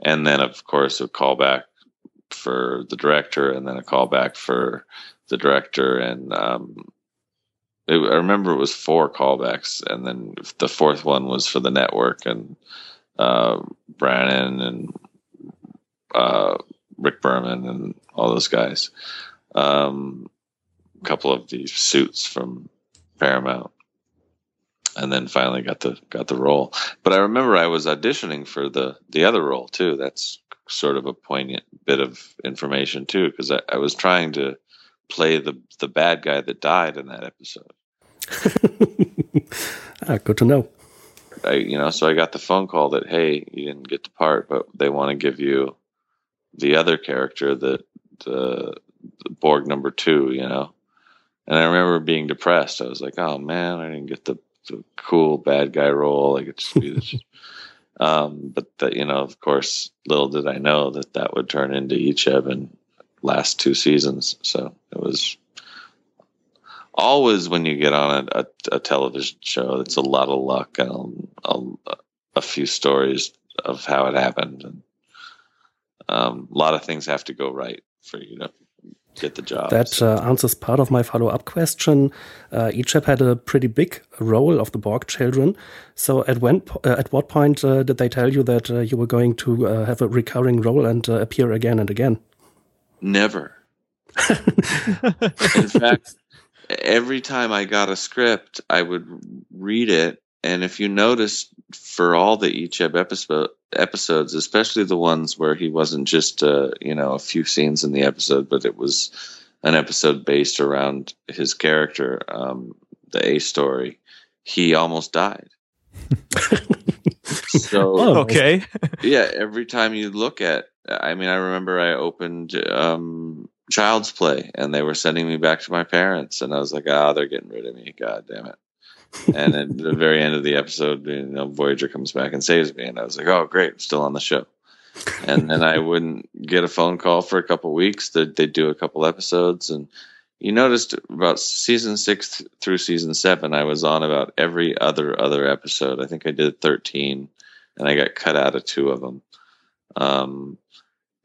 and then of course a callback for the director, and then a callback for the director, and um, it, I remember it was four callbacks, and then the fourth one was for the network, and uh, Brannon and uh, Rick Berman and all those guys. Um, a couple of these suits from Paramount, and then finally got the got the role. But I remember I was auditioning for the the other role too. That's sort of a poignant bit of information too, because I, I was trying to play the the bad guy that died in that episode. [LAUGHS] ah, good to know. I, you know, so I got the phone call that hey, you didn't get the part, but they want to give you the other character, that the, the Borg number two. You know, and I remember being depressed. I was like, oh man, I didn't get the, the cool bad guy role. I get to be [LAUGHS] this. Um, but you know, of course, little did I know that that would turn into Icheb and last two seasons. So it was always when you get on a, a, a television show, it's a lot of luck and a, a, a few stories of how it happened. And um, a lot of things have to go right for you to get the job. That uh, answers part of my follow up question. Uh, had a pretty big role of the Borg children. So, at when, uh, at what point uh, did they tell you that uh, you were going to uh, have a recurring role and uh, appear again and again? Never. In fact, every time I got a script, I would read it, and if you notice, for all the Icheb episode episodes, especially the ones where he wasn't just uh, you know a few scenes in the episode, but it was an episode based around his character, um, the A story. He almost died. [LAUGHS] so Oh, Okay. yeah, every time you look at, I mean, I remember I opened um, Child's Play, and they were sending me back to my parents, and I was like, ah, they're getting rid of me. God damn it. And at the very end of the episode, you know, Voyager comes back and saves me, and I was like, "Oh, great, still on the show." and then I wouldn't get a phone call for a couple weeks. That they'd do a couple episodes, and you noticed about season six th- through season seven, I was on about every other other episode. I think I did thirteen, and I got cut out of two of them. Um,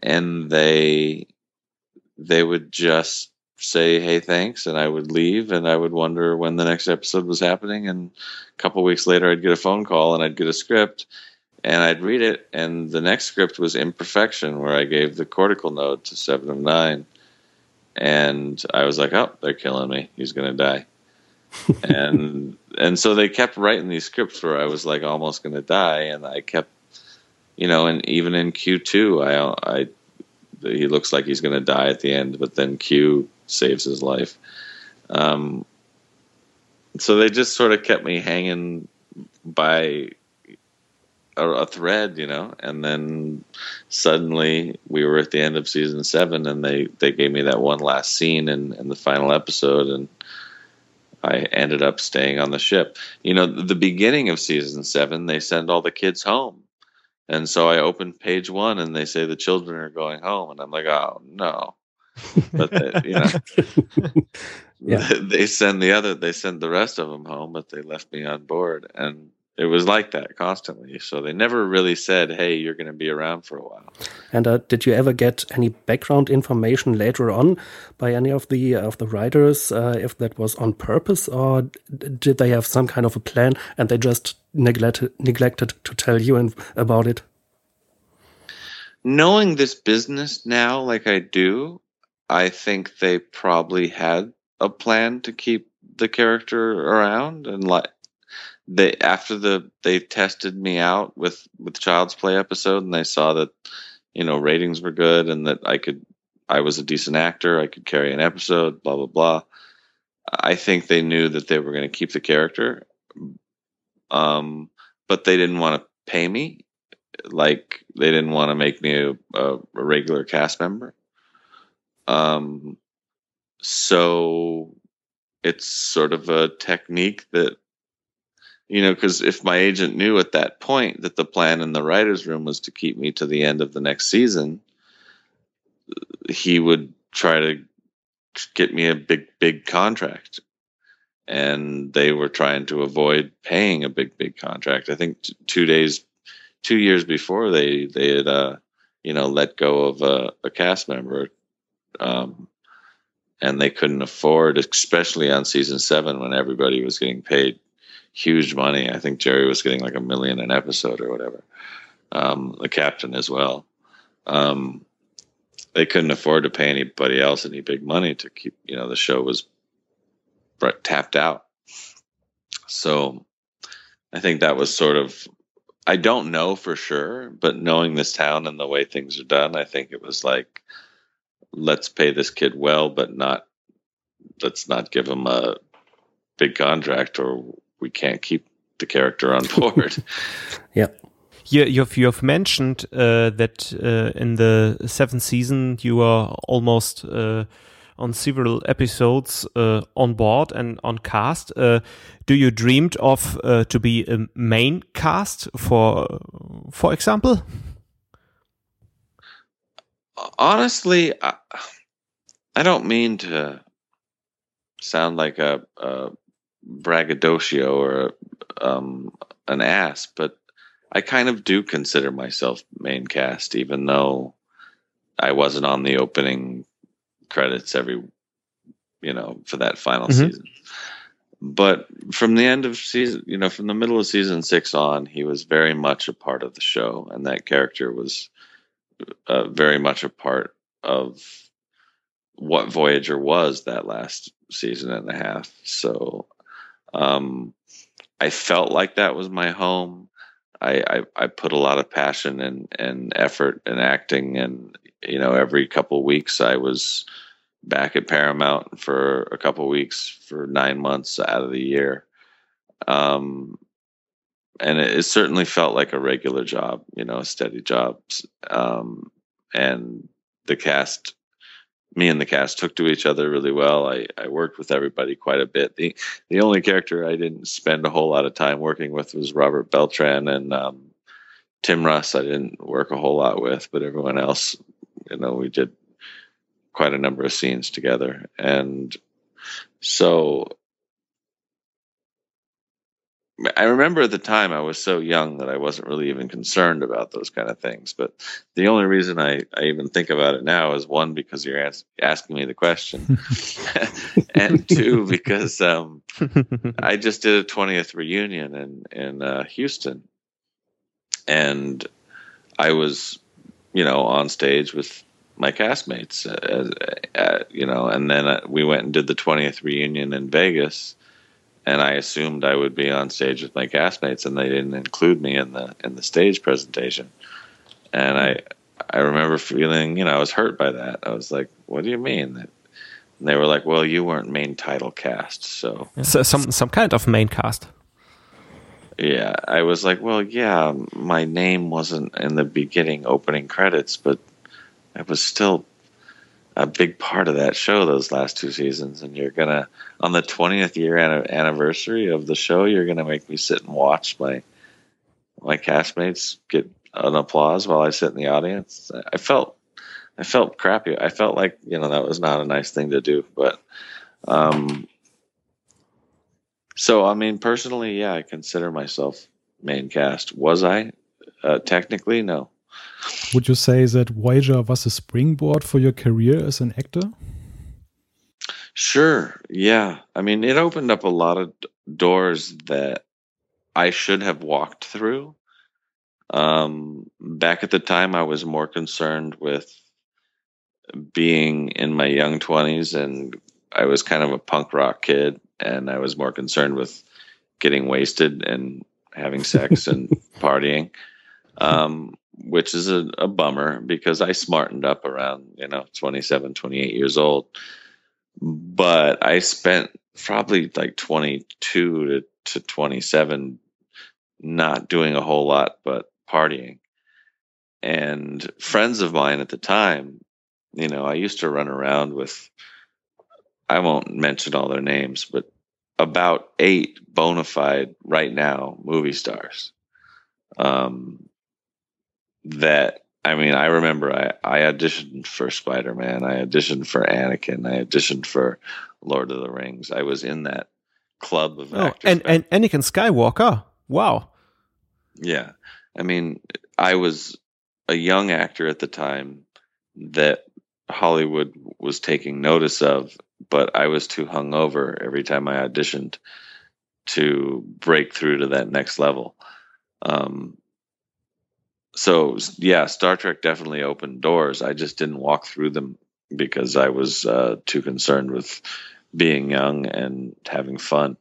and they they would just say hey thanks and i would leave and i would wonder when the next episode was happening and a couple weeks later i'd get a phone call and i'd get a script and i'd read it and the next script was imperfection where i gave the cortical node to seven of nine and i was like oh they're killing me. He's going to die. [LAUGHS] And and so they kept writing these scripts where i was like almost going to die and i kept you know and even in q2 i i he looks like he's going to die at the end, but then Q saves his life. Um, so they just sort of kept me hanging by a, a thread, you know, and then suddenly we were at the end of season seven, and they they gave me that one last scene in, in the final episode, and I ended up staying on the ship. You know, the beginning of season seven, they send all the kids home. And so I open page one and they say the children are going home. And I'm like, oh, no. But, they, you know, [LAUGHS] Yeah. [LAUGHS] they send the other, they send the rest of them home, but they left me on board. And it was like that constantly. So they never really said, hey, you're going to be around for a while. And uh, did you ever get any background information later on by any of the of the writers, uh, if that was on purpose, or d- did they have some kind of a plan and they just neglected neglected to tell you and, about it? knowing this business now like I do, I think they probably had a plan to keep the character around and like they after the they tested me out with with Child's Play episode and they saw that you know ratings were good and that I could I was a decent actor, I could carry an episode, blah blah blah. I think they knew that they were going to keep the character um but they didn't want to pay me like they didn't want to make me a, a, a regular cast member. Um, so it's sort of a technique that you know because if my agent knew at that point that the plan in the writers room was to keep me to the end of the next season he would try to get me a big big contract. And they were trying to avoid paying a big big contract. I think t- two days two years before they they had uh you know let go of a, a cast member um and they couldn't afford especially on season seven when everybody was getting paid huge money. I think Jeri was getting like a million an episode or whatever. Um the captain as well. Um they couldn't afford to pay anybody else any big money to keep you know the show was tapped out. So i think that was sort of I don't know for sure, but knowing this town and the way things are done, I think it was like, let's pay this kid well, but not, let's not give him a big contract or we can't keep the character on board. [LAUGHS] Yeah. You, you've you've mentioned uh, that uh, in the seventh season you are almost uh, on several episodes uh, on board and on cast. Uh, do you dreamed of uh, to be a main cast for for example? Honestly, I, I don't mean to sound like a, a braggadocio or um, an ass, but I kind of do consider myself main cast, even though I wasn't on the opening credits every, you know, for that final Mhm. season. But from the end of season, you know, from the middle of season six on, he was very much a part of the show, and that character was uh, very much a part of what Voyager was that last season and a half. So um, I felt like that was my home. I, I, I put a lot of passion and, and effort in acting. And, you know, every couple weeks I was back at Paramount for a couple weeks for nine months out of the year. Um, and it, it, certainly felt like a regular job, you know, a steady job. Um, and the cast me and the cast took to each other really well. I, I worked with everybody quite a bit. The the only character I didn't spend a whole lot of time working with was Robert Beltran and um, Tim Russ. I didn't work a whole lot with, but everyone else, you know, we did quite a number of scenes together. And so I remember at the time I was so young that I wasn't really even concerned about those kind of things. But the only reason I, I even think about it now is one, because you're as- asking me the question, [LAUGHS] [LAUGHS] and two, because um, I just did a 20th reunion in, in uh, Houston. And I was, you know, on stage with my castmates, uh, uh, you know, and then uh, we went and did the 20th reunion in Vegas and I assumed I would be on stage with my castmates, and they didn't include me in the in the stage presentation. And I I remember feeling, you know, I was hurt by that. I was like, "What do you mean?" And they were like, "Well, you weren't main title cast, so, so some some kind of main cast." Yeah, I was like, "Well, yeah, my name wasn't in the beginning opening credits, but I was still a big part of that show those last two seasons and you're gonna on the 20th year anniversary of the show you're gonna make me sit and watch my my castmates get an applause while i sit in the audience. I felt i felt crappy. I felt like you know that was not a nice thing to do but um so i mean personally yeah i consider myself main cast. Was i? Uh, technically no would you say that Voyager was a springboard for your career as an actor? Sure. Yeah. I mean, it opened up a lot of doors that I should have walked through. Um, back at the time, I was more concerned with being in my young 20s, and I was kind of a punk rock kid, and I was more concerned with getting wasted and having sex and [LAUGHS] partying. Um, which is a, a, bummer because I smartened up around, you know, 27, 28 years old. But I spent probably like 22 to, to 27 not doing a whole lot but partying. And friends of mine at the time, you know, I used to run around with, I won't mention all their names, but about eight bona fide right now movie stars. Um, that I mean, I remember I, I auditioned for Spider Man, I auditioned for Anakin, I auditioned for Lord of the Rings. I was in that club of oh, actors. And, and Anakin Skywalker. Wow. Yeah. I mean, I was a young actor at the time that Hollywood was taking notice of, but I was too hungover every time I auditioned to break through to that next level. Um, so yeah, Star Trek definitely opened doors. I just didn't walk through them because I was uh, too concerned with being young and having fun.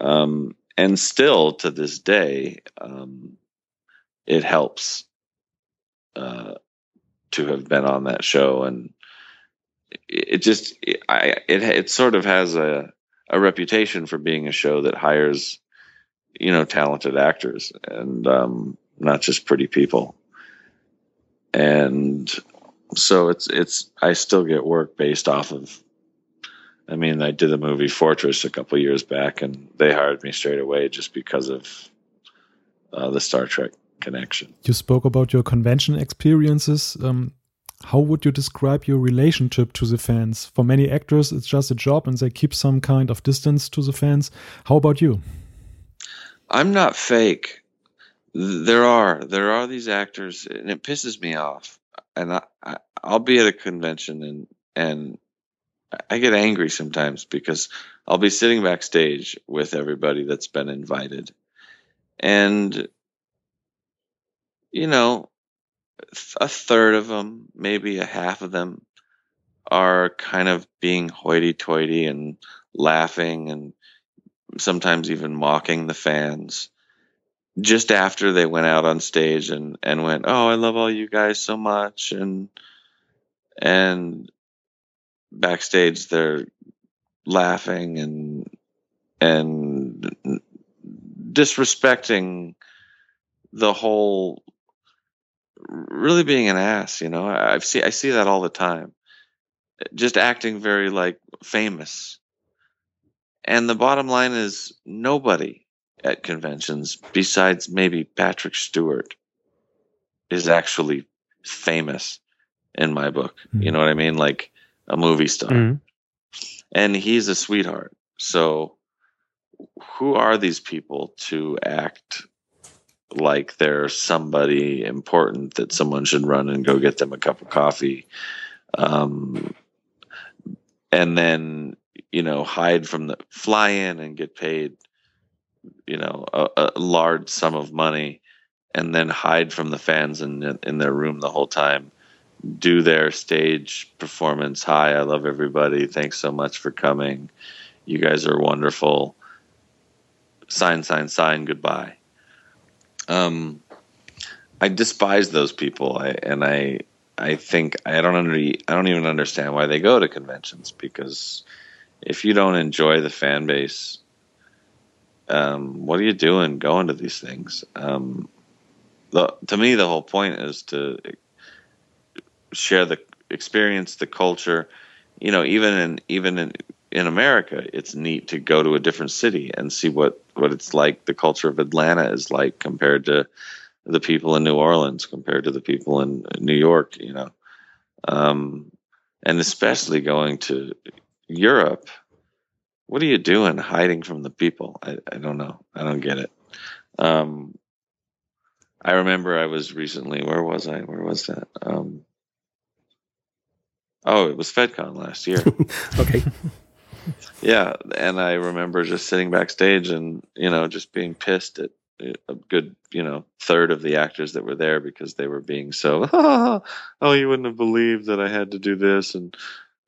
Um, and still to this day, um, it helps uh, to have been on that show, and it just it, I it it sort of has a a reputation for being a show that hires you know talented actors and um, not just pretty people. And so it's it's I still get work based off of I mean, I did the movie Fortress a couple years back, and they hired me straight away just because of uh, the Star Trek connection. You spoke about your convention experiences. Um, how would you describe your relationship to the fans? For many actors, it's just a job, and they keep some kind of distance to the fans. How about you? I'm not fake. There are there are these actors, and it pisses me off. And I, I I'll be at a convention and and I get angry sometimes because I'll be sitting backstage with everybody that's been invited, and you know, a third of them, maybe a half of them, are kind of being hoity-toity and laughing and sometimes even mocking the fans just after they went out on stage and and went, "Oh, I love all you guys so much," and and backstage they're laughing and and disrespecting the whole really being an ass you know? I've see i see that all the time. Just acting very like famous. And the bottom line is nobody at conventions besides maybe patrick stewart is actually famous in my book Hmm. you know what i mean like a movie star Mhm. and he's a sweetheart. So, who are these people to act like they're somebody important that someone should run and go get them a cup of coffee, um, and then you know hide from the fly in and get paid, you know, a, a large sum of money, and then hide from the fans in in their room the whole time do their stage performance. Hi, I love everybody. Thanks so much for coming. You guys are wonderful. Sign, sign, sign. Goodbye. Um, I despise those people. I and I, I think I don't under, I don't even understand why they go to conventions because if you don't enjoy the fan base, um, what are you doing going to these things? Um, the, to me, the whole point is to share the experience, the culture. You know, even in even in in America, it's neat to go to a different city and see what what it's like. The culture of Atlanta is like compared to the people in New Orleans, compared to the people in New York. You know, um, and especially going to Europe. What are you doing hiding from the people? I, I don't know. I don't get it. Um, I remember I was recently. Where was I? Where was that? Um, oh, it was FedCon last year. [LAUGHS] Okay. yeah, and I remember just sitting backstage and you know just being pissed at a good you know third of the actors that were there because they were being so [LAUGHS] oh you wouldn't have believed that I had to do this and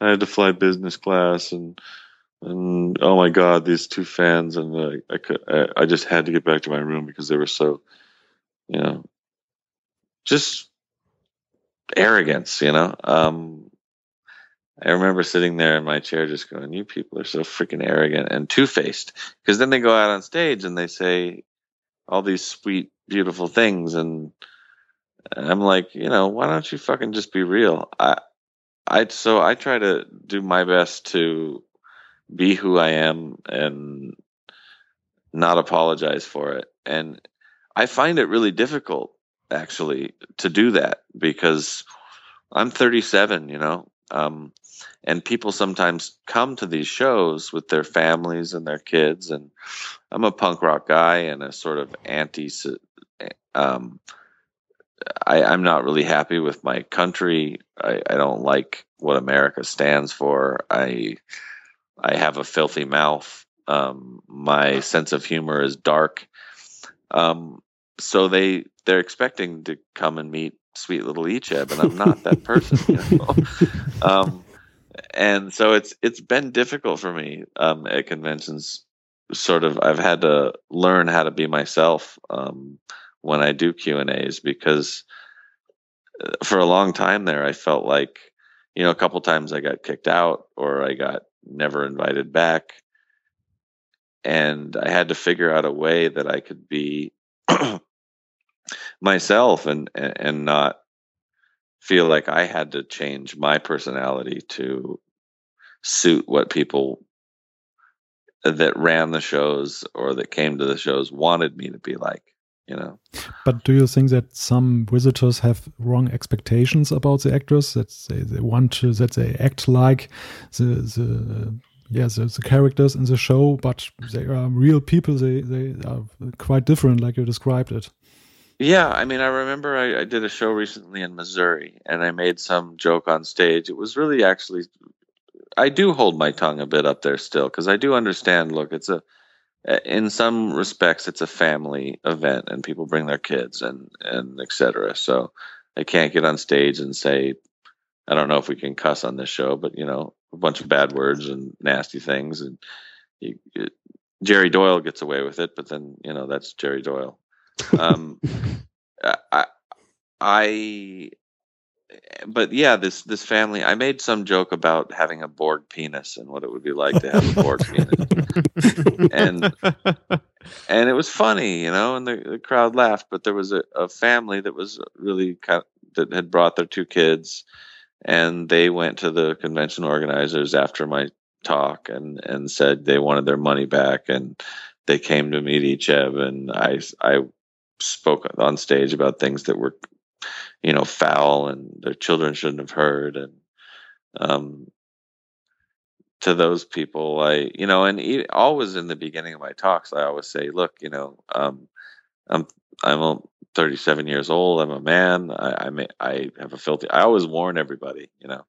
I had to fly business class and and oh my god these two fans and uh, I could I, I just had to get back to my room because they were so you know just arrogance you know um I remember sitting there in my chair just going, You people are so freaking arrogant and two faced. Because then they go out on stage and they say all these sweet, beautiful things. And I'm like, You know, why don't you fucking just be real? I, I, so I try to do my best to be who I am and not apologize for it. And I find it really difficult actually to do that because I'm 37, you know. Um, and people sometimes come to these shows with their families and their kids and i'm a punk rock guy and a sort of anti um, I, i'm not really happy with my country I, I don't like what america stands for i i have a filthy mouth um, my sense of humor is dark um, so they they're expecting to come and meet sweet little Icheb, and I'm not that person. You know? [LAUGHS] um, and so it's it's been difficult for me um, at conventions. Sort of, I've had to learn how to be myself um, when I do Q and A's because uh, for a long time there, I felt like you know a couple times I got kicked out or I got never invited back, and I had to figure out a way that I could be [CLEARS THROAT] myself and and not feel like I had to change my personality to suit what people that ran the shows or that came to the shows wanted me to be like, you know. But do you think that some visitors have wrong expectations about the actors? That they, they want to, that they act like the the yeah the, the characters in the show, but they are real people. They they are quite different, like you described it. Yeah, I mean, I remember I, I did a show recently in Missouri, and I made some joke on stage. It was really actually, I do hold my tongue a bit up there still because I do understand. Look, it's a, in some respects, it's a family event, and people bring their kids and and etc. So I can't get on stage and say, I don't know if we can cuss on this show, but you know, a bunch of bad words and nasty things, and you, it, Jerry Doyle gets away with it, but then you know that's Jerry Doyle. Um, [LAUGHS] I, I, but yeah, this this family. I made some joke about having a Borg penis and what it would be like to have a Borg penis, and and it was funny, you know, and the, the crowd laughed. But there was a, a family that was really kind of, that had brought their two kids, and they went to the convention organizers after my talk and and said they wanted their money back, and they came to meet Icheb, and I I spoke on stage about things that were, you know, foul and their children shouldn't have heard, and um, to those people, I, you know, and always in the beginning of my talks, I always say, look, you know, um, I'm, I'm a 37 years old. I'm a man. I, I may, I have a filthy, I always warn everybody, you know,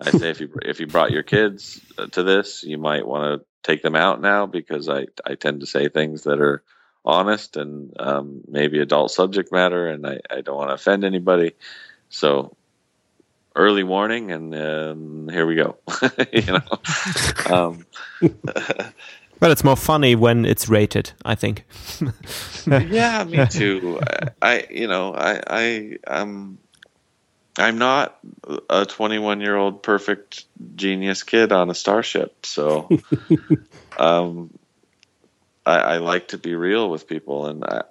I say, if you, if you brought your kids uh, to this, you might want to take them out now because I, I tend to say things that are honest and, um, maybe adult subject matter and I, I don't want to offend anybody. So early warning, and um, here we go. [LAUGHS] you know, [LAUGHS] um, [LAUGHS] Well, it's more funny when it's rated, I think. yeah, me too. I, I, you know, I, I, um, I'm not a 21 year old perfect genius kid on a starship, so, um, I, I like to be real with people, and I,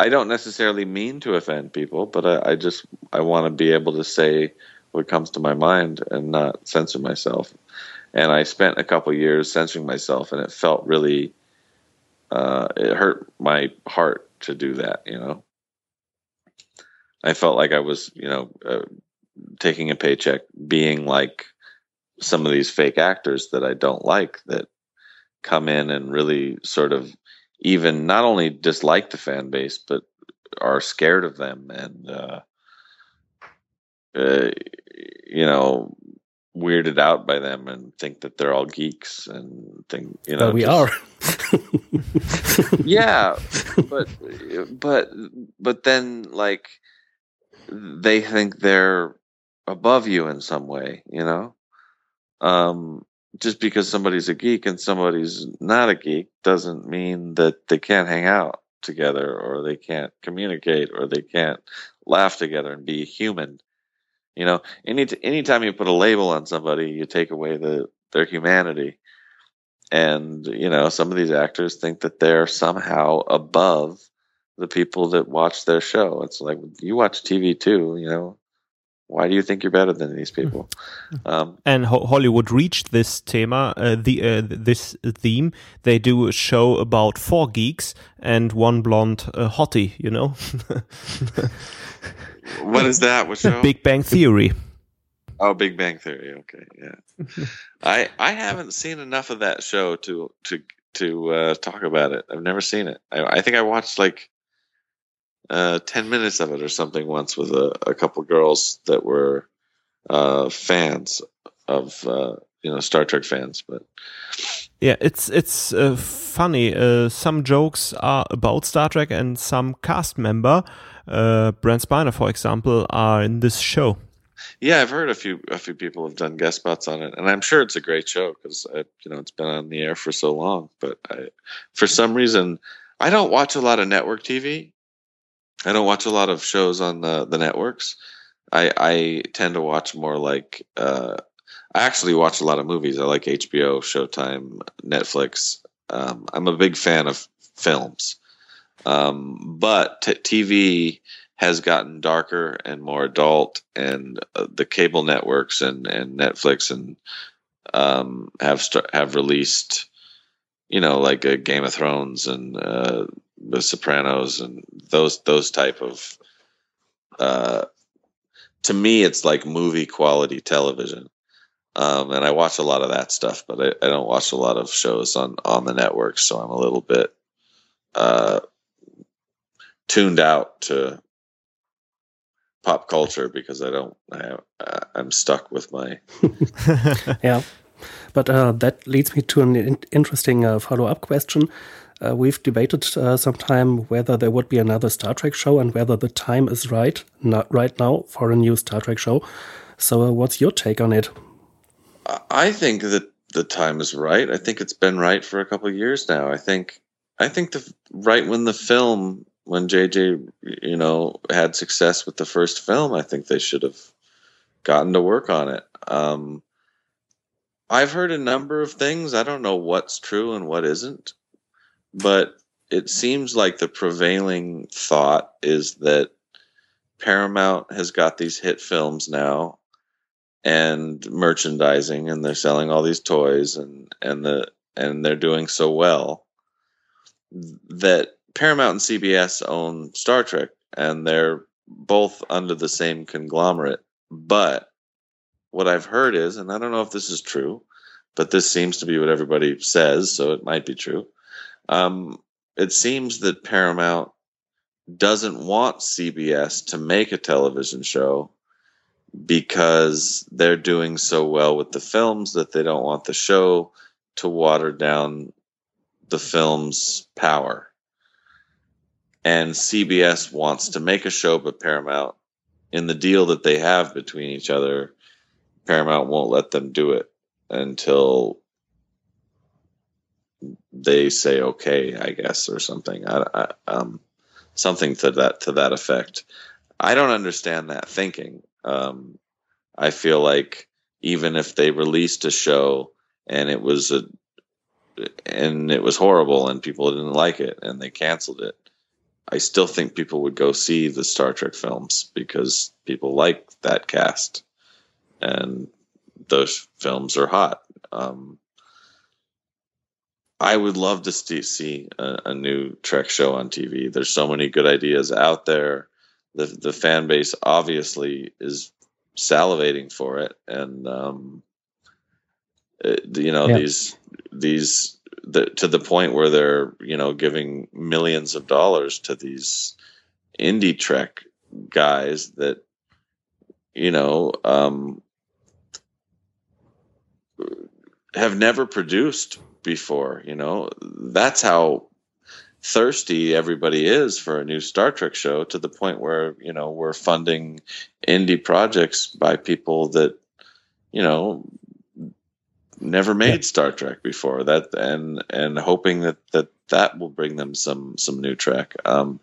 I don't necessarily mean to offend people, but I, I just I want to be able to say what comes to my mind and not censor myself. And I spent a couple years censoring myself, and it felt really uh, it hurt my heart to do that. You know, I felt like I was you know uh, taking a paycheck, being like some of these fake actors that I don't like that come in and really sort of even not only dislike the fan base but are scared of them and uh, uh, you know weirded out by them and think that they're all geeks and think you know Well, we just- are. yeah [LAUGHS] but but but then like they think they're above you in some way you know um just because somebody's a geek and somebody's not a geek doesn't mean that they can't hang out together or they can't communicate or they can't laugh together and be human. You know any anytime you put a label on somebody you take away the their humanity. And you know some of these actors think that they're somehow above the people that watch their show. It's like you watch tv too you know why do you think you're better than these people? [LAUGHS] Um, and Ho- Hollywood reached this thema, uh, the uh, this theme. They do a show about four geeks and one blonde uh, hottie. You know, [LAUGHS] what is that? What [LAUGHS] show? Big Bang Theory. oh big bang theory. Okay yeah. I i haven't seen enough of that show to to to uh, talk about it. I've never seen it. I, I think i watched like uh, 10 minutes of it or something once with a, a couple girls that were uh, fans of uh, you know Star Trek fans, but Yeah, it's it's uh, funny. Uh, some jokes are about Star Trek, and some cast member, uh, Brent Spiner, for example, are in this show. yeah, I've heard a few a few people have done guest spots on it, and I'm sure it's a great show because you know it's been on the air for so long. But I, for some reason, I don't watch a lot of network TV. I don't watch a lot of shows on the the networks. I I tend to watch more like uh, I actually watch a lot of movies. I like HBO, Showtime, Netflix. Um, I'm a big fan of films, um, but t- TV has gotten darker and more adult, and uh, the cable networks and and Netflix and um, have st- have released, you know, like a Game of Thrones and uh, The Sopranos and those those type of. Uh, to me, it's like movie quality television, um, and I watch a lot of that stuff. But I, I don't watch a lot of shows on on the network, so I'm a little bit uh, tuned out to pop culture because I don't. I, I'm stuck with my [LAUGHS] yeah. But uh, that leads me to an in interesting uh, follow up question. Uh, we've debated uh, sometime whether there would be another Star Trek show and whether the time is right not right now for a new Star Trek show. So, uh, what's your take on it? I think that the time is right. I think it's been right for a couple years now. I think I think the right when the film when JJ, you know, had success with the first film. I think they should have gotten to work on it. Um, I've heard a number of things. I don't know what's true and what isn't, but it seems like the prevailing thought is that Paramount has got these hit films now and merchandising and they're selling all these toys and and the and they're doing so well that Paramount and CBS own Star Trek and they're both under the same conglomerate. But what I've heard is and I don't know if this is true but this seems to be what everybody says so it might be true um, it seems that Paramount doesn't want CBS to make a television show because they're doing so well with the films that they don't want the show to water down the film's power. And CBS wants to make a show, but Paramount, in the deal that they have between each other, Paramount won't let them do it until they say okay, I guess, or something. I, I, um, something to that to that effect. I don't understand that thinking. Um, I feel like even if they released a show and it was a and it was horrible and people didn't like it and they canceled it, I still think people would go see the Star Trek films because people like that cast and those films are hot. Um, I would love to see a, a, new Trek show on TV. There's so many good ideas out there. The the fan base obviously is salivating for it, and um, it, you know yeah. these these the, to the point where they're you know giving millions of dollars to these indie Trek guys that you know um, have never produced before. You know, that's how thirsty everybody is for a new Star Trek show to the point where, you know, we're funding indie projects by people that, you know, never made. Star Trek before that and and hoping that that that will bring them some some new Trek. Um,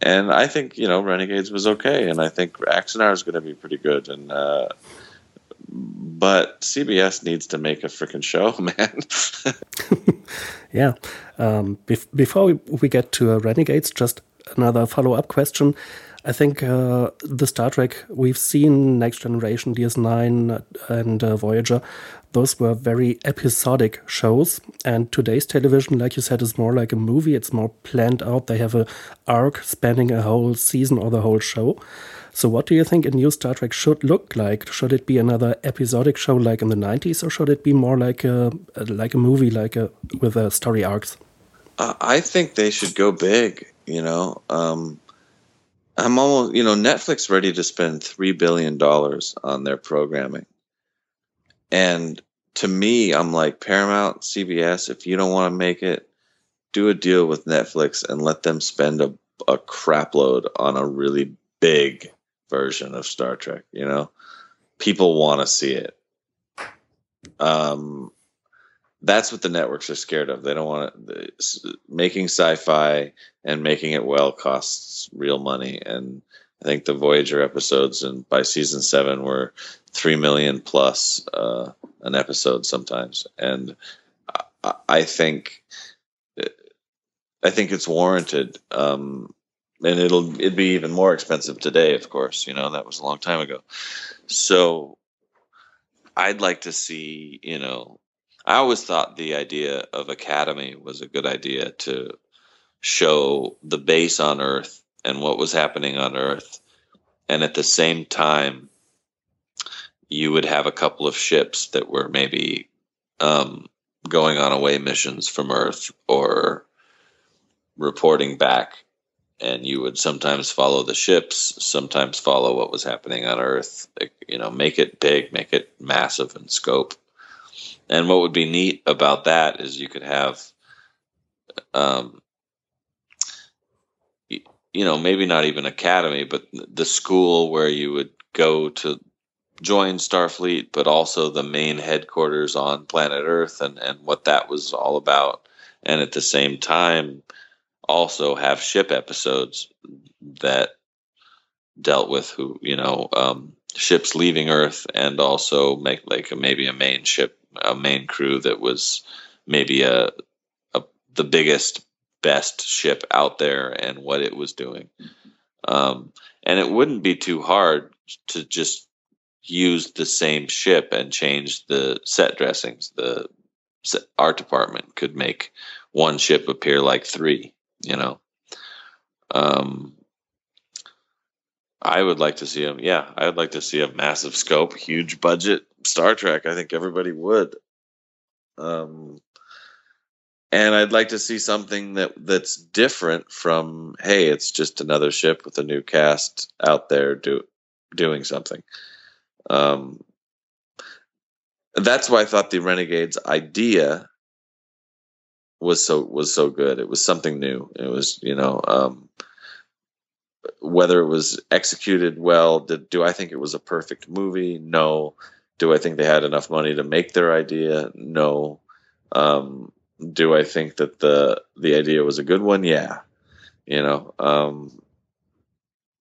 and I think you know Renegades was okay, and I think Axanar is going to be pretty good, and uh, but CBS needs to make a freaking show, [LAUGHS] man. [LAUGHS] yeah. Um, bef- before we, we, get to uh, Renegades, just another follow up question. I think uh, the Star Trek we've seen, Next Generation, DS9, and uh, Voyager, those were very episodic shows. And today's television, like you said, is more like a movie. It's more planned out. They have a arc spanning a whole season or the whole show. So, what do you think a new Star Trek should look like? Should it be another episodic show like in the '90s, or should it be more like a like a movie, like a with a story arcs? Uh, I think they should go big. You know, um, I'm almost you know Netflix ready to spend three billion dollars on their programming, and to me, I'm like Paramount, CBS. If you don't want to make it, do a deal with Netflix and let them spend a a crapload on a really big version of Star Trek. You know, people want to see it. Um, that's what the networks are scared of. They don't want to, making sci-fi and making it well costs real money. And I think the Voyager episodes and by season seven were three million plus uh, an episode sometimes. And I, I think I think it's warranted. Um, and it'll it'd be even more expensive today, of course. You know that was a long time ago. So I'd like to see. You know, I always thought the idea of Academy was a good idea to show the base on Earth and what was happening on Earth, and at the same time, you would have a couple of ships that were maybe um, going on away missions from Earth or reporting back and you would sometimes follow the ships, sometimes follow what was happening on Earth. You know, make it big, make it massive in scope. And what would be neat about that is you could have, um, you know, maybe not even academy, but the school where you would go to join Starfleet, but also the main headquarters on planet Earth and, and what that was all about. And at the same time, also have ship episodes that dealt with who you know um, ships leaving Earth, and also make like a, maybe a main ship, a main crew that was maybe a, a the biggest, best ship out there, and what it was doing. Um, and it wouldn't be too hard to just use the same ship and change the set dressings. The art department could make one ship appear like three, you know. Um, I would like to see him. Yeah, I would like to see a massive scope, huge budget Star Trek. I think everybody would. Um, and I'd like to see something that that's different from hey, it's just another ship with a new cast out there do doing something. Um, that's why I thought the Renegades idea was so was so good. It was something new. It was you know um, whether it was executed well. Did, do I think it was a perfect movie? No. Do I think they had enough money to make their idea? No. Um, do I think that the the idea was a good one? Yeah. You know, um,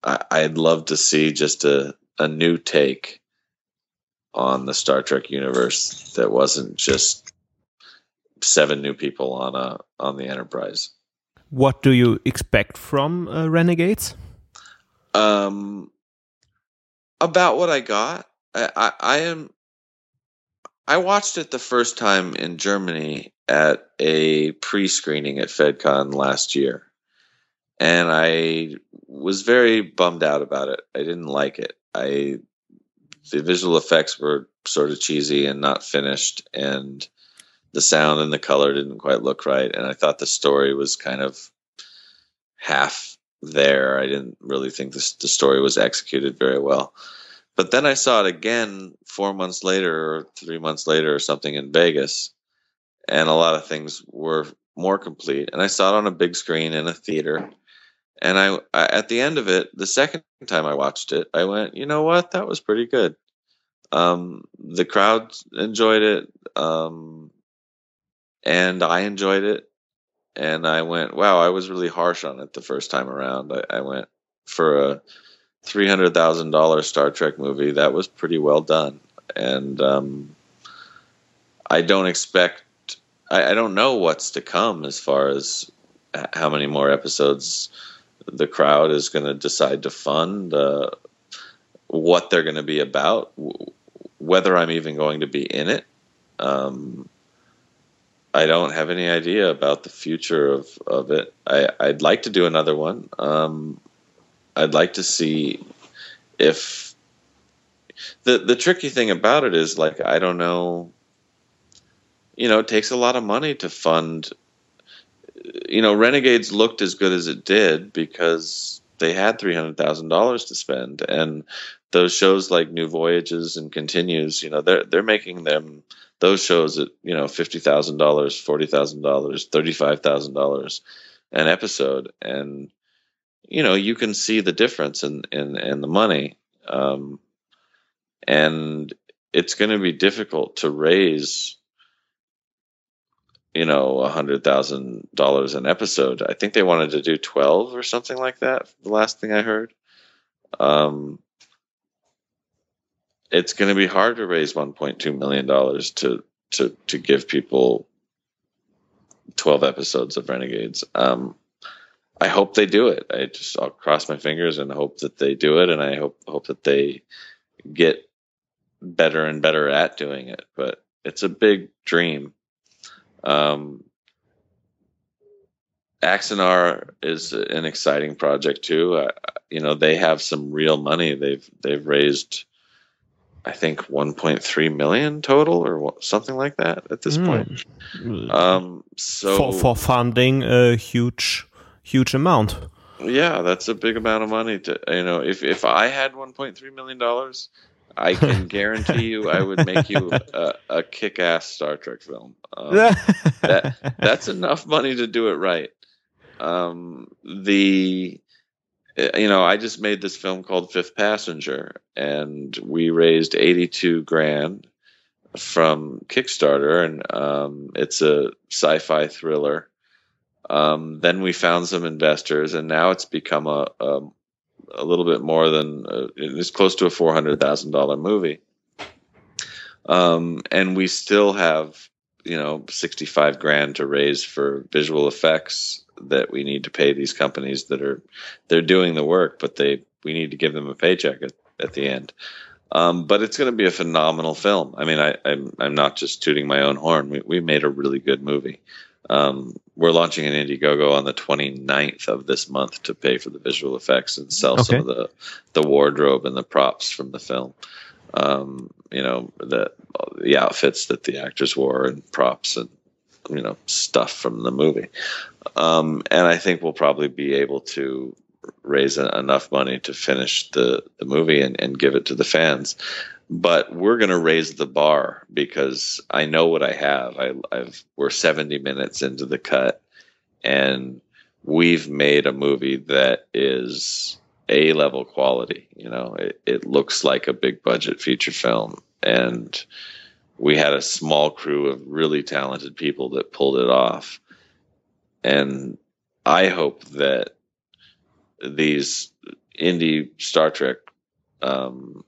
I, I'd love to see just a, a new take on the Star Trek universe that wasn't just seven new people on a on the Enterprise. What do you expect from uh, Renegades? Um, about what I got. I, I, I am. I watched it the first time in Germany at a pre-screening at FedCon last year, and I was very bummed out about it. I didn't like it. I the visual effects were sort of cheesy and not finished, and the sound and the color didn't quite look right. And I thought the story was kind of half there. I didn't really think the the story was executed very well. But then I saw it again four months later or three months later or something in Vegas, and a lot of things were more complete. And I saw it on a big screen in a theater and I, I, at the end of it, the second time I watched it, I went, you know what, that was pretty good. Um, the crowd enjoyed it, um, and I enjoyed it. And I went, wow, I was really harsh on it the first time around. I, I went for a three hundred thousand dollar Star Trek movie. That was pretty well done, and um, I don't expect. I, I don't know what's to come as far as how many more episodes the crowd is going to decide to fund, uh, what they're going to be about, whether I'm even going to be in it. Um, I don't have any idea about the future of, of it. I, I'd like to do another one. Um, I'd like to see if the the tricky thing about it is like I don't know. You know, it takes a lot of money to fund you know, Renegades looked as good as it did because they had three hundred thousand dollars to spend, and those shows like New Voyages and Continues, you know, they're they're making them those shows at you know fifty thousand dollars, forty thousand dollars, thirty five thousand dollars an episode, and you know you can see the difference in in, in the money, um, and it's going to be difficult to raise you know, a hundred thousand dollars an episode. I think they wanted to do twelve or something like that. The last thing I heard. Um, it's going to be hard to raise one point two million dollars to to to give people twelve episodes of Renegades. Um, I hope they do it. I just I'll cross my fingers and hope that they do it, and I hope hope that they get better and better at doing it. But it's a big dream um, Axanar is an exciting project too. Uh, you know, they have some real money. They've they've raised, I think, 1.3 million total or something like that at this mm. point. Um, so for, for funding a huge huge amount. Yeah, that's a big amount of money. To you know, if if I had 1.3 million dollars, I [LAUGHS] can guarantee you, I would make you a, a kick-ass Star Trek film. Um, that, that's enough money to do it right. Um, the you know, I just made this film called Fifth Passenger, and we raised eighty-two grand from Kickstarter, and um, it's a sci-fi thriller Um, then we found some investors, and now it's become a a, a little bit more than uh, it's close to a four hundred thousand dollar movie. Um, and we still have you know sixty five grand to raise for visual effects that we need to pay these companies that are they're doing the work, but they we need to give them a paycheck at, at the end. Um, but it's going to be a phenomenal film. I mean, I, I'm I'm not just tooting my own horn. We we made a really good movie. Um, we're launching an Indiegogo on the 29th of this month to pay for the visual effects and sell some of the the wardrobe and the props from the film. Um, you know, the the outfits that the actors wore and props and you know stuff from the movie. Um, and I think we'll probably be able to raise a, enough money to finish the, the movie and, and give it to the fans. But we're going to raise the bar because I know what I have. I, I've we're 70 minutes into the cut, and we've made a movie that is a level quality. You know, it, it looks like a big budget feature film, and we had a small crew of really talented people that pulled it off. And I hope that these indie Star Trek, um,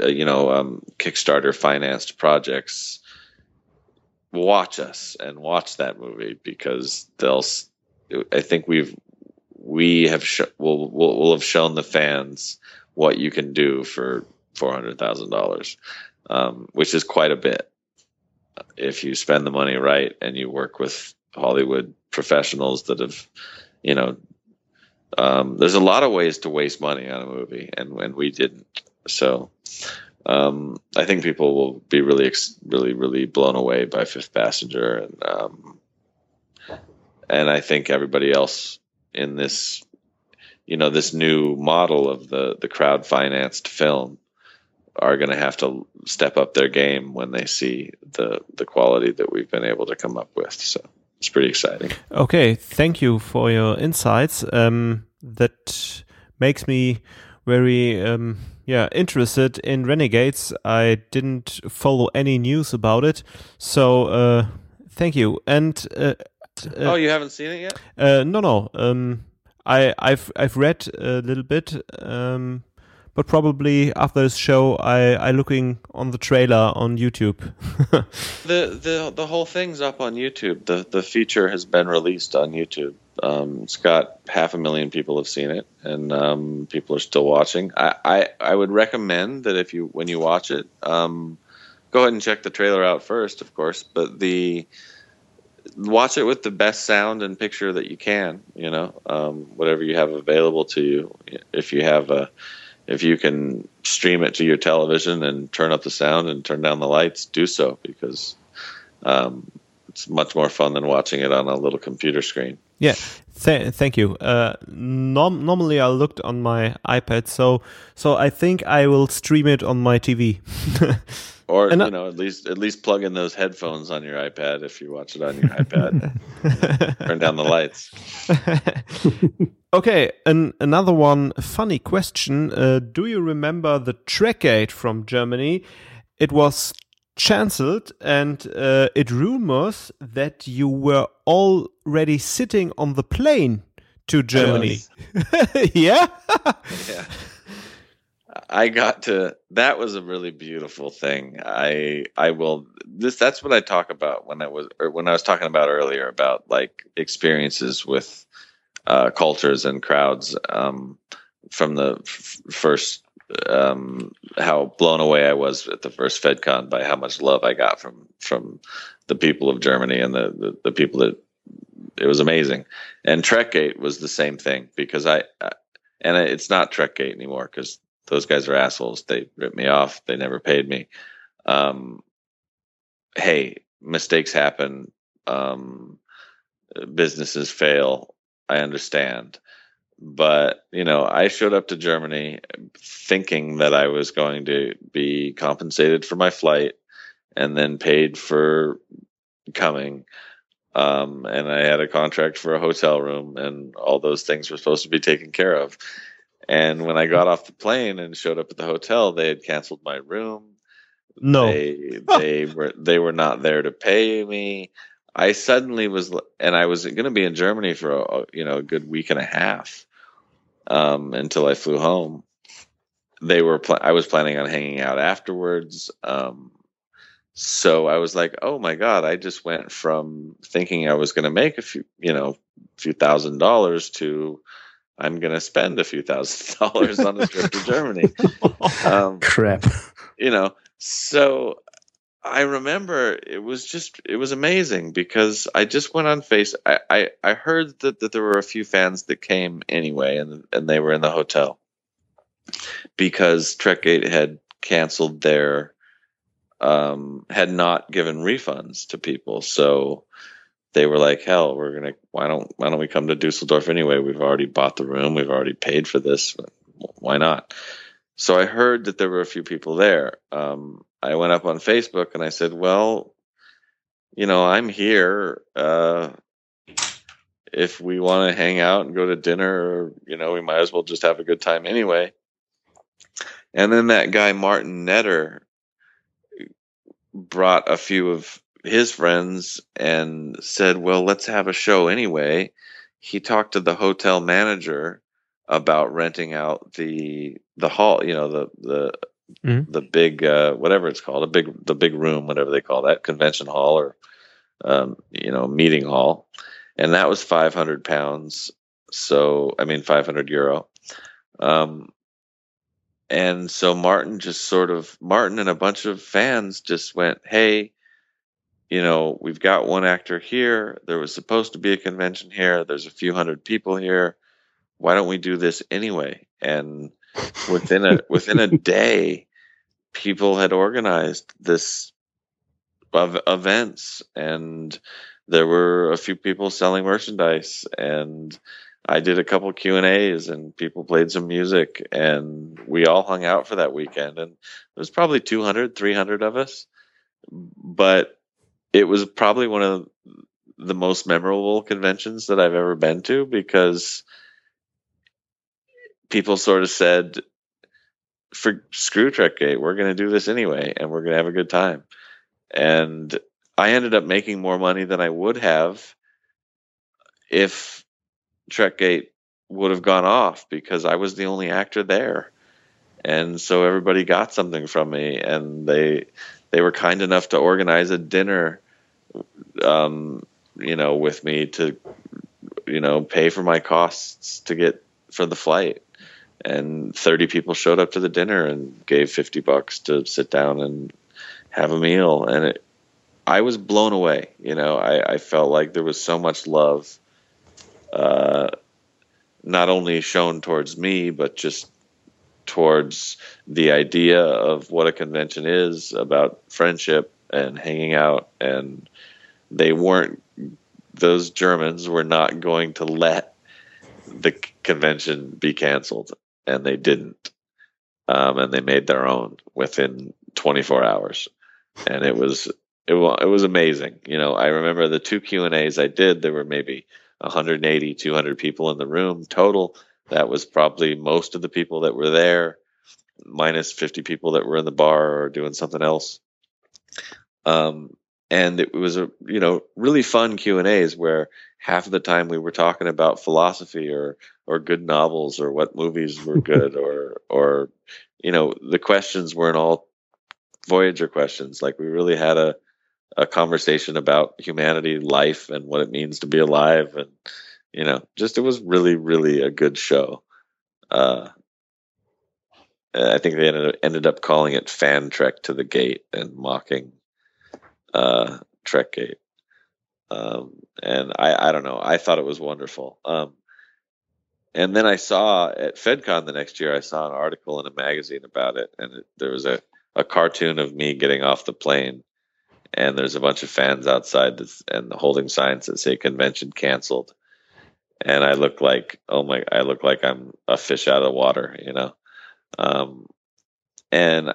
uh, you know, um, Kickstarter financed projects watch us and watch that movie because they'll. I think we've we have sh- will will will have shown the fans what you can do for four hundred thousand dollars, um, which is quite a bit. If you spend the money right and you work with Hollywood professionals that have, you know, um, there's a lot of ways to waste money on a movie, and when we didn't, so um, I think people will be really, really, really blown away by Fifth Passenger, and um, and I think everybody else in this, you know, this new model of the the crowd financed film are going to have to step up their game when they see the the quality that we've been able to come up with. So it's pretty exciting. Okay, thank you for your insights. Um, that makes me very um, yeah interested in Renegades. I didn't follow any news about it, so uh, thank you. And uh, oh, you haven't seen it yet? uh, no, no, um, I I've I've read a little bit. Um, but probably after this show, I I looking on the trailer on YouTube. [LAUGHS] The the the whole thing's up on YouTube. The the feature has been released on YouTube. Um, it's got half a million people have seen it, and um, people are still watching. I, I I would recommend that if you when you watch it, um, go ahead and check the trailer out first, of course. But the watch it with the best sound and picture that you can. You know, um, whatever you have available to you. If you have a if you can stream it to your television and turn up the sound and turn down the lights, do so because um, it's much more fun than watching it on a little computer screen. Yeah, th- thank you. Uh, norm- normally I looked on my iPad, so so I think I will stream it on my TV. [LAUGHS] Or And I- you know, at least at least plug in those headphones on your iPad if you watch it on your iPad. [LAUGHS] Turn down the lights. [LAUGHS] okay, an- another one. Funny question. Uh, do you remember the Trekgate from Germany? It was cancelled, and uh, it rumors that you were already sitting on the plane to Germany. [LAUGHS] yeah. yeah. I got to that was a really beautiful thing. I I will this that's what I talk about when I was or when I was talking about earlier about like experiences with uh, cultures and crowds um, from the f- first um, how blown away I was at the first FedCon by how much love I got from from the people of Germany and the the, the people that it was amazing. And Trekgate was the same thing because I, I and it's not Trekgate anymore because those guys are assholes. They ripped me off. They never paid me. Um, hey, mistakes happen. Um, businesses fail. I understand. But, you know, I showed up to Germany thinking that I was going to be compensated for my flight and then paid for coming. Um, and I had a contract for a hotel room, and all those things were supposed to be taken care of. And when I got off the plane and showed up at the hotel, they had canceled my room. No. They they [LAUGHS] were they were not there to pay me. I suddenly was, and I was going to be in Germany for a, you know a good week and a half um, until I flew home. They were, pl- I was planning on hanging out afterwards. Um, so I was like, oh my god, I just went from thinking I was going to make a few, you know, few thousand dollars to I'm going to spend a few thousand [LAUGHS] dollars on a trip to Germany. [LAUGHS] Um, Crap. you know, so I remember it was just it was amazing because I just went on face. I I, I heard that, that there were a few fans that came anyway, and and they were in the hotel because Trekgate had canceled their um had not given refunds to people, so they were like, "Hell, we're gonna why don't why don't we come to Dusseldorf anyway? We've already bought the room, we've already paid for this, why not?" So I heard that there were a few people there. Um, I went up on Facebook and I said, "Well, you know, I'm here. Uh, if we want to hang out and go to dinner, or, you know, we might as well just have a good time anyway." And then that guy Martin Netter brought a few of his friends and said, "Well, let's have a show anyway." He talked to the hotel manager about renting out the the hall, you know, the the Mhm. the big uh, whatever it's called, a big the big room, whatever they call that, convention hall or um, you know meeting hall, and that was five hundred pounds. So I mean five hundred euro. Um, and so Martin just sort of Martin and a bunch of fans just went, "Hey, you know, we've got one actor here. There was supposed to be a convention here. There's a few hundred people here. Why don't we do this anyway?" And within a within a [LAUGHS] day, people had organized this of events, and there were a few people selling merchandise, and I did a couple Q and A's, and people played some music, and we all hung out for that weekend, and there was probably 200, 300 of us, but it was probably one of the most memorable conventions that I've ever been to because people sort of said, "For screw Trek Gate, we're going to do this anyway, and we're going to have a good time." And I ended up making more money than I would have if Trek Gate would have gone off because I was the only actor there, and so everybody got something from me, and they they were kind enough to organize a dinner, um, you know, with me to, you know, pay for my costs to get for the flight. And 30 people showed up to the dinner and gave 50 bucks to sit down and have a meal. And it, I was blown away. You know, I, I felt like there was so much love, uh, not only shown towards me, but just towards the idea of what a convention is about friendship and hanging out. And they weren't, those Germans were not going to let the convention be canceled. And they didn't. Um, and they made their own within 24 hours. And it was, it was, it was amazing. You know, I remember the two Q and A's I did, there were maybe 180, 200 people in the room total. That was probably most of the people that were there, minus 50 people that were in the bar or doing something else. Um, and it was a you know really fun Q and A's where half of the time we were talking about philosophy or or good novels or what movies were [LAUGHS] good or or you know the questions weren't all Voyager questions. Like we really had a a conversation about humanity, life, and what it means to be alive, and you know, just it was really, really a good show. Uh, I think they ended, ended up calling it "Fan Trek to the Gate" and mocking uh, Trek Gate. Um, and I, I don't know. I thought it was wonderful. Um, and then I saw at FedCon the next year, I saw an article in a magazine about it, and it, there was a, a cartoon of me getting off the plane, and there's a bunch of fans outside that's, and holding signs that say "convention canceled," and I look like oh my, I look like I'm a fish out of water, you know. Um, and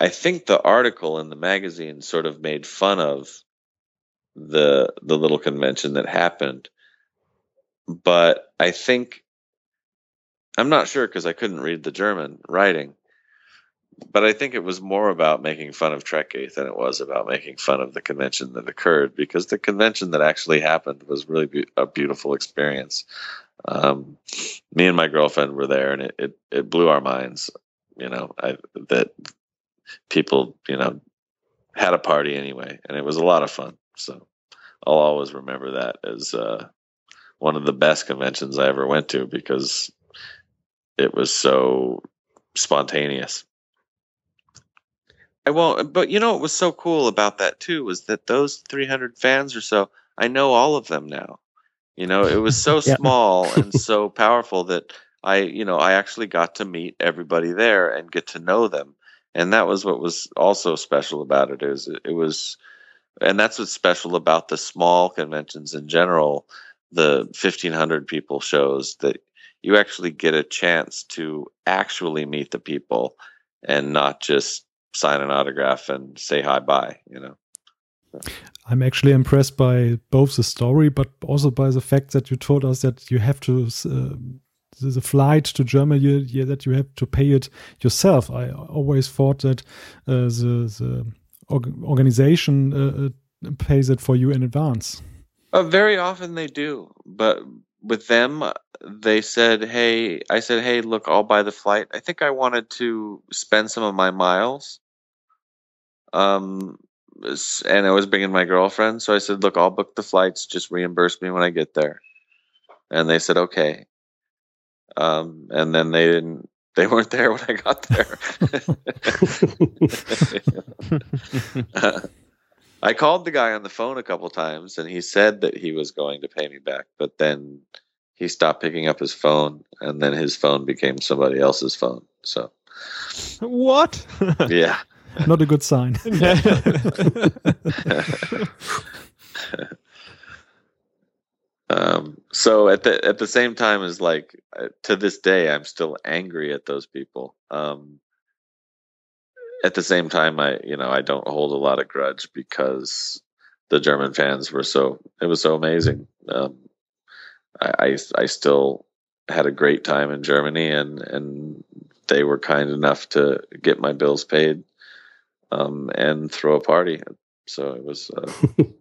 I think the article in the magazine sort of made fun of the the little convention that happened, but I think I'm not sure because I couldn't read the German writing, but I think it was more about making fun of Trekgate than it was about making fun of the convention that occurred because the convention that actually happened was really be- a beautiful experience. Um, me and my girlfriend were there, and it, it, it blew our minds. You know, I, that people, you know, had a party anyway, and it was a lot of fun. So I'll always remember that as uh, one of the best conventions I ever went to because it was so spontaneous. I won't, but you know what was so cool about that too was that those 300 fans or so, I know all of them now. You know, it was so [LAUGHS] Yeah. small [LAUGHS] and so powerful that I, you know, I actually got to meet everybody there and get to know them. And that was what was also special about it is it, was and that's what's special about the small conventions in general, the 1500 people shows that you actually get a chance to actually meet the people and not just sign an autograph and say hi bye, you know. I'm actually impressed by both the story, but also by the fact that you told us that you have to uh, the, the flight to Germany yeah, that you have to pay it yourself. I always thought that uh, the the org- organization uh, uh, pays it for you in advance. Uh, very often they do, but with them, uh, they said, "Hey," I said, "Hey, look, I'll buy the flight." I think I wanted to spend some of my miles, um, and I was bringing my girlfriend, so I said, "Look, I'll book the flights. Just reimburse me when I get there." And they said, "Okay." Um, and then they didn't. They weren't there when I got there. [LAUGHS] [LAUGHS] I called the guy on the phone a couple times and he said that he was going to pay me back, but then he stopped picking up his phone and then his phone became somebody else's phone. So, What? yeah. [LAUGHS] Not a good sign. Um, so at the at the same time as like uh, to this day I'm still angry at those people. Um, at the same time I you know I don't hold a lot of grudge because the German fans were so it was so amazing. Um, I, I I still had a great time in Germany and and they were kind enough to get my bills paid um, and throw a party. So it was uh, [LAUGHS]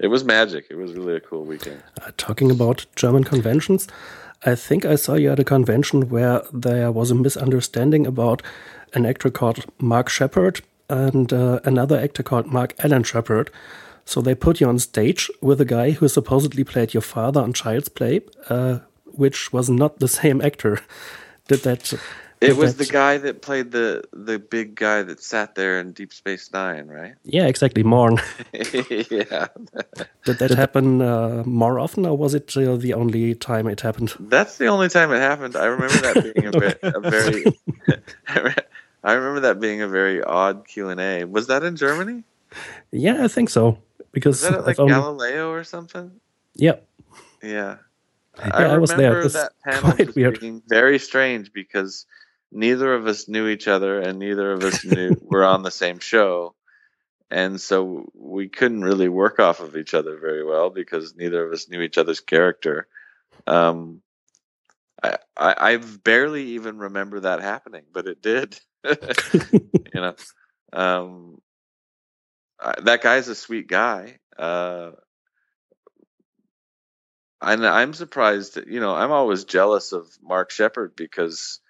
it was magic. It was really a cool weekend. Uh, talking about German conventions, I think I saw you at a convention where there was a misunderstanding about an actor called Mark Sheppard and uh, another actor called Mark Allen Shepherd. So they put you on stage with a guy who supposedly played your father on Child's Play, uh, which was not the [LAUGHS] same actor. Did that? It was the guy that played the the big guy that sat there in Deep Space Nine, right? [LAUGHS] Yeah, exactly. Morn. [LAUGHS] [LAUGHS] yeah, Did that happen uh, more often, or was it uh, the only time it happened? that's the only time it happened. I remember that being a, ve- a very. I remember that being a very odd Q and A. Was that in Germany? Yeah, I think so. Was Because that at like only- Galileo or something? yeah, Yeah. Yeah, I was there. It was that panel quite just weird. being very strange because neither of us knew each other and neither of us knew we [LAUGHS] were on the same show. And so we couldn't really work off of each other very well because neither of us knew each other's character. Um, I, I, I barely even remember that happening, but it did. [LAUGHS] you know, um, I, that guy's a sweet guy. Uh, and I'm surprised. You know, I'm always jealous of Mark Sheppard because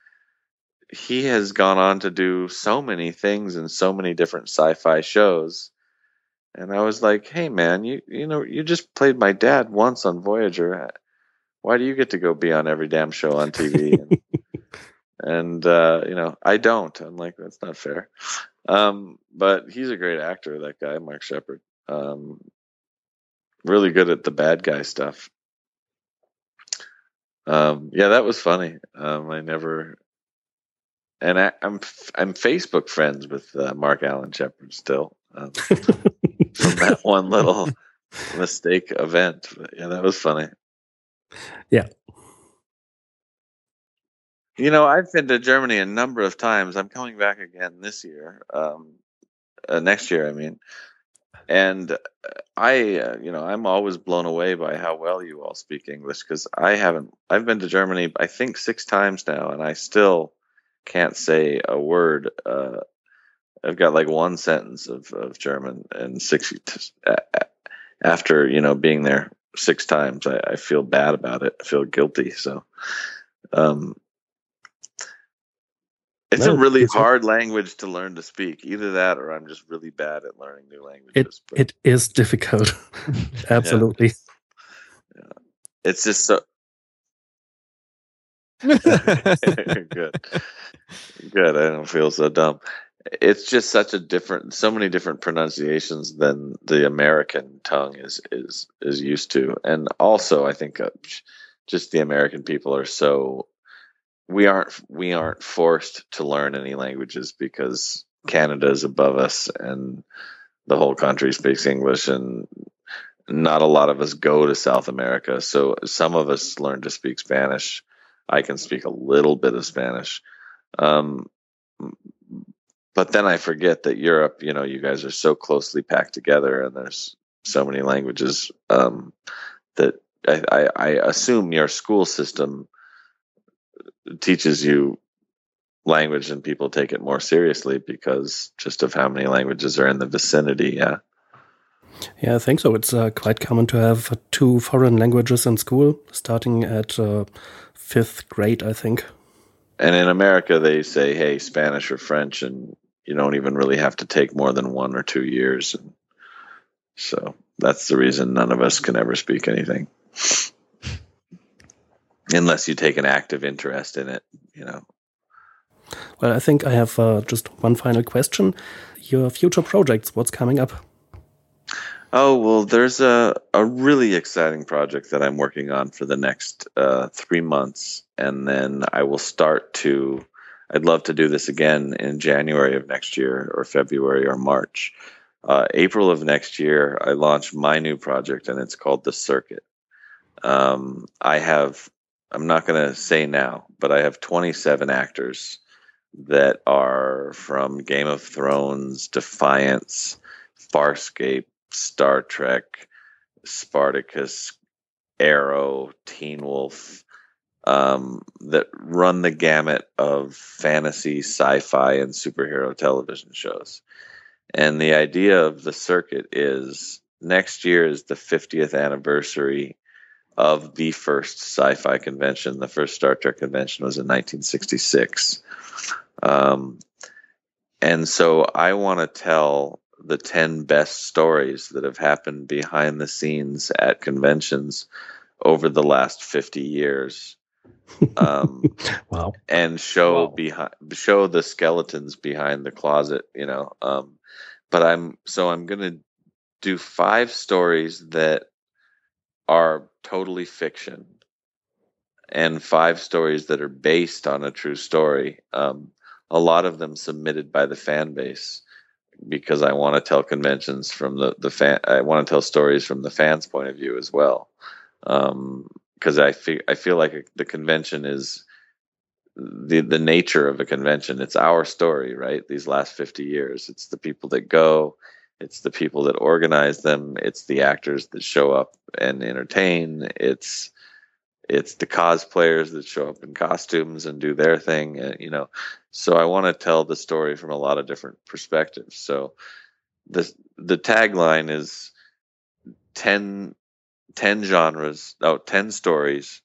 he has gone on to do so many things in so many different sci-fi shows. And I was like, "Hey, man, you you know, you just played my dad once on Voyager. Why do you get to go be on every damn show on TV?" [LAUGHS] and, and uh, you know, I don't. I'm like, that's not fair. Um, but he's a great actor, that guy, Mark Sheppard. Um, really good at the bad guy stuff. Um, yeah, that was funny. Um, I never, and I, I'm I'm Facebook friends with uh, Mark Allen Shepherd still um, [LAUGHS] from that one little mistake event. But yeah, that was funny. Yeah. You know, I've been to Germany a number of times. I'm coming back again this year, um, uh, next year, I mean. And uh, I, uh, you know, I'm always blown away by how well you all speak English because I haven't. I've been to Germany, I think, six times now, and I still can't say a word. Uh, I've got like one sentence of, of German and six after you know being there six times. I, I feel bad about it. I feel guilty. So, um, it's No, a really it's- hard language to learn to speak. Either that, or I'm just really bad at learning new It languages. but it is difficult. [LAUGHS] [LAUGHS] Absolutely. Yeah. it's just so [LAUGHS] good. Good. I don't feel so dumb. It's just such a different, so many different pronunciations than the American tongue is is is used to, and also I think uh, just the American people are so we aren't we aren't forced to learn any languages because Canada is above us and the whole country speaks English and not a lot of us go to South America. So some of us learn to speak Spanish. I can speak a little bit of Spanish. Um, but then I forget that Europe, you know, you guys are so closely packed together and there's so many languages um, that I, I, I assume your school system teaches you language and people take it more seriously because just of how many languages are in the vicinity. Yeah. Yeah, I think so. It's uh, quite common to have two foreign languages in school, starting at uh, fifth grade, I think. And in America, they say, hey, Spanish or French, and you don't even really have to take more than one or two years. And so that's the reason none of us can ever speak anything. [LAUGHS] Unless you take an active interest in it, you know. Well, I think I have uh, just one final question. Your future projects, what's coming up? Oh, well, there's a, a really exciting project that I'm working on for the next uh, three months. And then I will start to, I'd love to do this again in January of next year or February or March. Uh, April of next year, I launch my new project and it's called The Circuit. Um, I have, I'm not going to say now, but I have 27 actors that are from Game of Thrones, Defiance, Farscape, Star Trek, Spartacus, Arrow, Teen Wolf, um, that run the gamut of fantasy, sci fi, and superhero television shows. And the idea of the circuit is next year is the 50th anniversary of the first sci fi convention. The first Star Trek convention was in 1966. Um, and so I want to tell the 10 best stories that have happened behind the scenes at conventions over the last 50 years [LAUGHS] um, Wow. and show Wow. behind show the skeletons behind the closet you know um, but i'm so i'm going to do five stories that are totally fiction and five stories that are based on a true story um, a lot of them submitted by the fan base because I want to tell conventions from the the fan. I want to tell stories from the fans' point of view as well, um, because I feel I feel like the convention is the the nature of a convention. It's our story, right? These last fifty years, it's the people that go, it's the people that organize them, it's the actors that show up and entertain, it's it's the cosplayers that show up in costumes and do their thing, uh, you know. So I want to tell the story from a lot of different perspectives. So the the tagline is 10, 10 genres, no, 10 stories,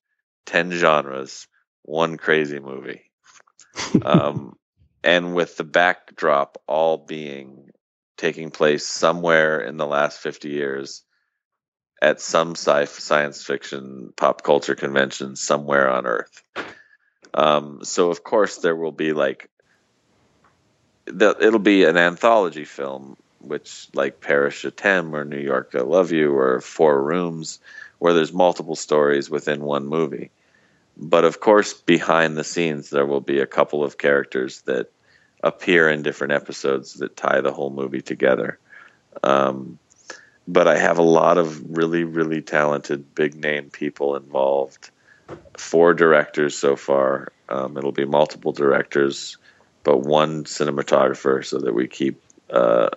10 genres, one crazy movie. [LAUGHS] um, and with the backdrop all being taking place somewhere in the last 50 years at some sci science fiction pop culture convention somewhere on Earth. Um, so of course there will be like the, it'll be an anthology film, which like Paris Je t'aime or New York I Love You or Four Rooms, where there's multiple stories within one movie. But of course, behind the scenes, there will be a couple of characters that appear in different episodes that tie the whole movie together. Um, but I have a lot of really, really talented, big name people involved. Four directors so far. Um, it'll be multiple directors, but one cinematographer so that we keep uh,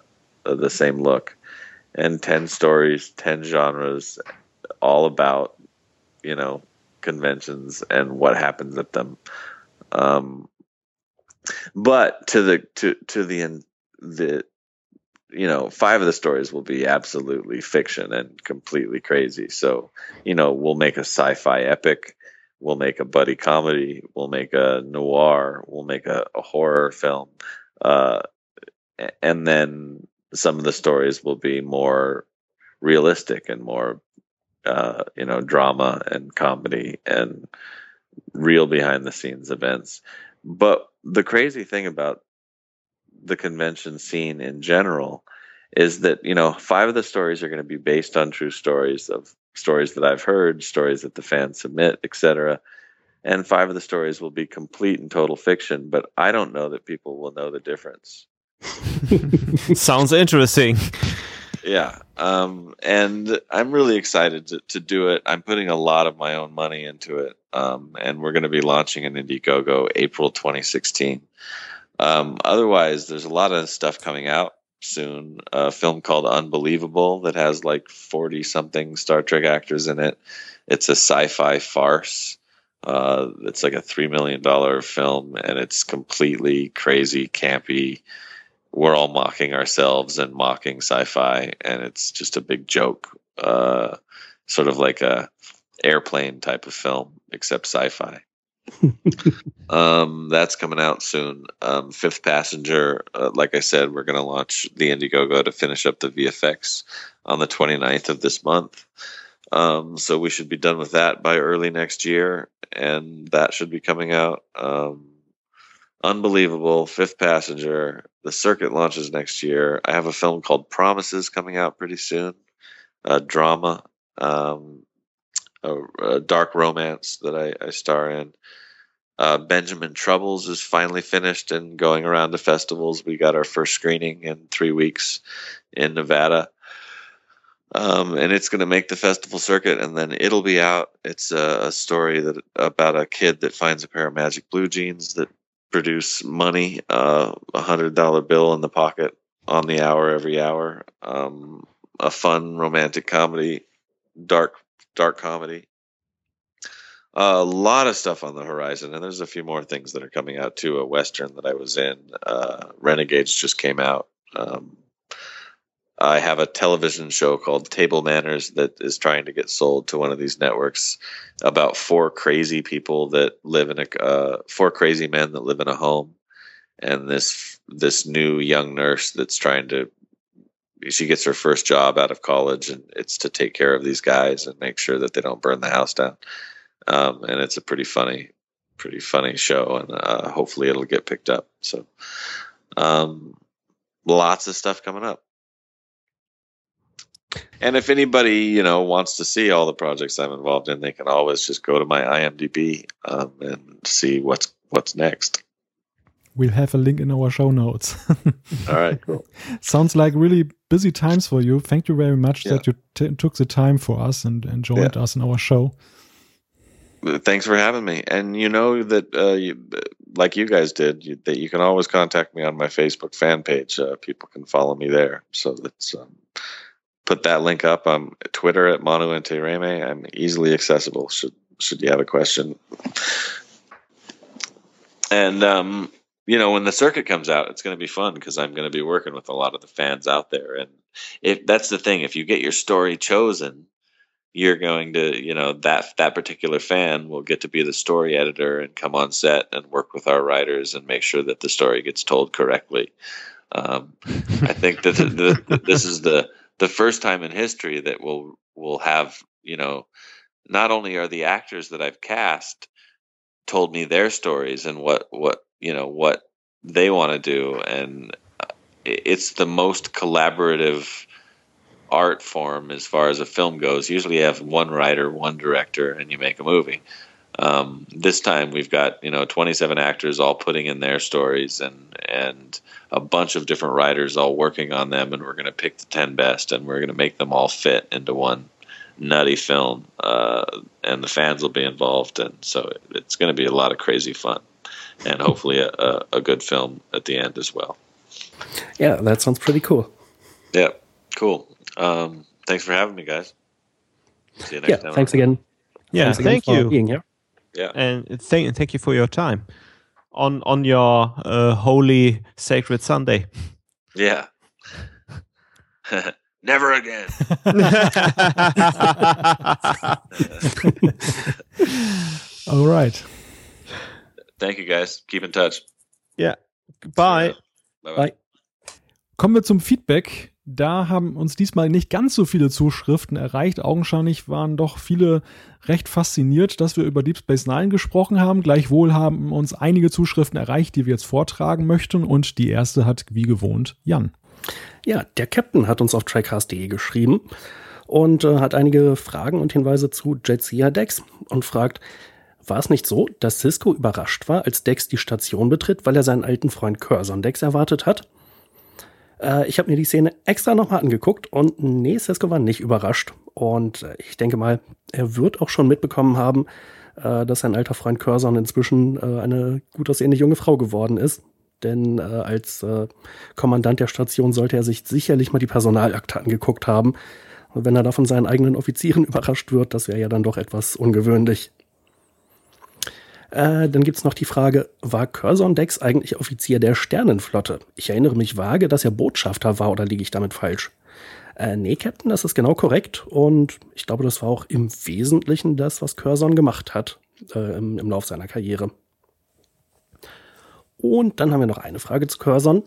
the same look. And 10 stories, 10 genres, all about, you know, conventions and what happens at them. Um, but to the to to the the you know five of the stories will be absolutely fiction and completely crazy. So you know we'll make a sci-fi epic. We'll make a buddy comedy. We'll make a noir. We'll make a, a horror film. Uh, and then some of the stories will be more realistic and more uh, you know drama and comedy and real behind the scenes events. But the crazy thing about the convention scene in general is that you know five of the stories are going to be based on true stories of stories that I've heard, stories that the fans submit, etc. And five of the stories will be complete and total fiction, but I don't know that people will know the difference. [LAUGHS] Sounds interesting. Yeah. Um, and I'm really excited to, to do it. I'm putting a lot of my own money into it. Um, and we're going to be launching an Indiegogo April 2016. Um, otherwise, there's a lot of stuff coming out soon. A film called Unbelievable that has like 40 something Star Trek actors in it. It's a sci fi farce. Uh, it's like a $3 million film and it's completely crazy, campy. We're all mocking ourselves and mocking sci fi, and it's just a big joke. Uh, sort of like a airplane type of film, except sci fi. [LAUGHS] Um, that's coming out soon. Um, Fifth Passenger, uh, like I said, we're going to launch the Indiegogo to finish up the VFX on the 29th of this month. Um, so we should be done with that by early next year, and that should be coming out. Um, unbelievable. Fifth Passenger. The circuit launches next year. I have a film called Promises coming out pretty soon. A drama, um, a, a dark romance that I, I star in. Uh, Benjamin Troubles is finally finished and going around to festivals. We got our first screening in three weeks in Nevada. Um, and it's going to make the festival circuit, and then it'll be out. It's a, a story that about a kid that finds a pair of magic blue jeans that produce money, uh, a hundred dollar bill in the pocket on the hour every hour. Um, a fun romantic comedy, dark dark comedy a lot of stuff on the horizon, and there's a few more things that are coming out too. A western that I was in, uh, Renegades, just came out. Um, I have a television show called Table Manners that is trying to get sold to one of these networks about four crazy people that live in a uh, four crazy men that live in a home, and this this new young nurse that's trying to she gets her first job out of college and it's to take care of these guys and make sure that they don't burn the house down um, and it's a pretty funny, pretty funny show, and uh, hopefully it'll get picked up. So, um, lots of stuff coming up. And if anybody you know wants to see all the projects I'm involved in, they can always just go to my IMDb um, and see what's what's next. We'll have a link in our show notes. [LAUGHS] All right, cool. Sounds like really busy times for you. Thank you very much Yeah. that you t- took the time for us and, and joined us in our show. Thanks for having me. And you know that, uh, you, like you guys did, you, that you can always contact me on my Facebook fan page. Uh, people can follow me there. So that's um, put that link up. I'm Twitter at Manu Reme. I'm easily accessible. Should should you have a question? And um, you know, when the circuit comes out, it's going to be fun because I'm going to be working with a lot of the fans out there. And if that's the thing, if you get your story chosen, you're going to, you know, that that particular fan will get to be the story editor and come on set and work with our writers and make sure that the story gets told correctly. Um, I think that the, the, this is the the first time in history that we'll we'll have, you know, not only are the actors that I've cast told me their stories and what what you know what they want to do and uh, it's the most collaborative art form as far as a film goes. Usually you have one writer one director and you make a movie. Um, this time we've got you know 27 actors all putting in their stories and and a bunch of different writers all working on them and we're going to pick the 10 best and we're going to make them all fit into one nutty film uh, and the fans will be involved and so it's going to be a lot of crazy fun and hopefully a, a, a good film at the end as well Yeah, that sounds pretty cool. yeah cool um, thanks for having me guys see you next Yeah, time thanks again. Yeah, Thanks again thank you for you. being here. yeah and thank thank you for your time. on on your uh, holy sacred Sunday. Yeah. [LAUGHS] Never again. [LAUGHS] [LAUGHS] Alright. Thank you guys. Keep in touch. yeah. Bye. Bye Bye. Kommen wir zum Feedback. Da haben uns diesmal nicht ganz so viele Zuschriften erreicht. Augenscheinlich waren doch viele recht fasziniert, dass wir über Deep Space Nine gesprochen haben. Gleichwohl haben uns einige Zuschriften erreicht, die wir jetzt vortragen möchten. Und die erste hat wie gewohnt Jan. Ja, der Captain hat uns auf trackcast.de geschrieben und äh, hat einige Fragen und Hinweise zu Jetsia Dex und fragt, war es nicht so, dass Cisco überrascht war, als Dex die Station betritt, weil er seinen alten Freund Curzon Dex erwartet hat? Äh, ich habe mir die Szene extra nochmal angeguckt und nee, Cisco war nicht überrascht. Und äh, ich denke mal, er wird auch schon mitbekommen haben, äh, dass sein alter Freund Curzon inzwischen äh, eine gut aussehende junge Frau geworden ist. Denn äh, als äh, Kommandant der Station sollte er sich sicherlich mal die Personalakte angeguckt haben. Wenn er da von seinen eigenen Offizieren [LAUGHS] überrascht wird, das wäre ja dann doch etwas ungewöhnlich. Äh, dann gibt's noch die Frage, war Curzon Dex eigentlich Offizier der Sternenflotte? Ich erinnere mich vage, dass er Botschafter war, oder liege ich damit falsch? Äh, nee, Captain, das ist genau korrekt. Und ich glaube, das war auch im Wesentlichen das, was Curzon gemacht hat äh, im, im Lauf seiner Karriere. Und dann haben wir noch eine Frage zu Curzon.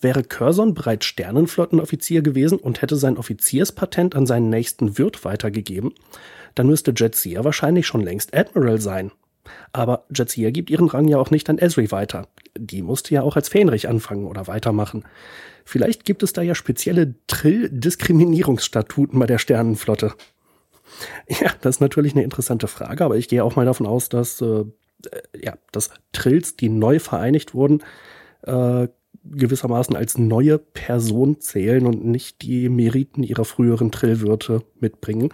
Wäre Curzon bereits Sternenflottenoffizier gewesen und hätte sein Offizierspatent an seinen nächsten Wirt weitergegeben, dann müsste Jetseer wahrscheinlich schon längst Admiral sein. Aber Jetseer gibt ihren Rang ja auch nicht an Esri weiter. Die musste ja auch als Fähnrich anfangen oder weitermachen. Vielleicht gibt es da ja spezielle Trill-Diskriminierungsstatuten bei der Sternenflotte. Ja, das ist natürlich eine interessante Frage, aber ich gehe auch mal davon aus, dass, äh, ja, dass Trills, die neu vereinigt wurden, äh, gewissermaßen als neue Person zählen und nicht die Meriten ihrer früheren Trillwirte mitbringen.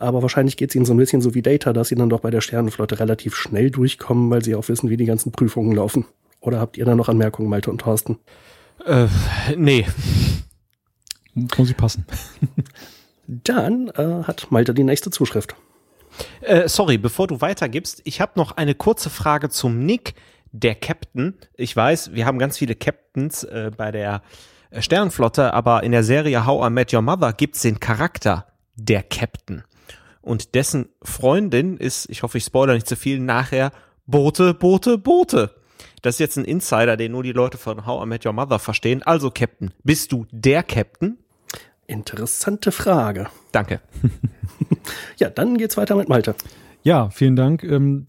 Aber wahrscheinlich geht es ihnen so ein bisschen so wie Data, dass sie dann doch bei der Sternenflotte relativ schnell durchkommen, weil sie auch wissen, wie die ganzen Prüfungen laufen. Oder habt ihr da noch Anmerkungen, Malte und Thorsten? Äh, nee. Muss ich passen. [LAUGHS] Dann äh, hat Malte die nächste Zuschrift. Äh, sorry, bevor du weitergibst, ich habe noch eine kurze Frage zum Nick, der Captain. Ich weiß, wir haben ganz viele Captains äh, bei der äh, Sternenflotte, aber in der Serie How I Met Your Mother gibt's den Charakter der Captain. Und dessen Freundin ist, ich hoffe, ich spoilere nicht zu viel, nachher Bote, Bote, Bote. Das ist jetzt ein Insider, den nur die Leute von How I Met Your Mother verstehen. Also, Captain, bist du der Captain? Interessante Frage. Danke. [LAUGHS] Ja, dann geht's weiter mit Malte. Ja, vielen Dank. Ähm,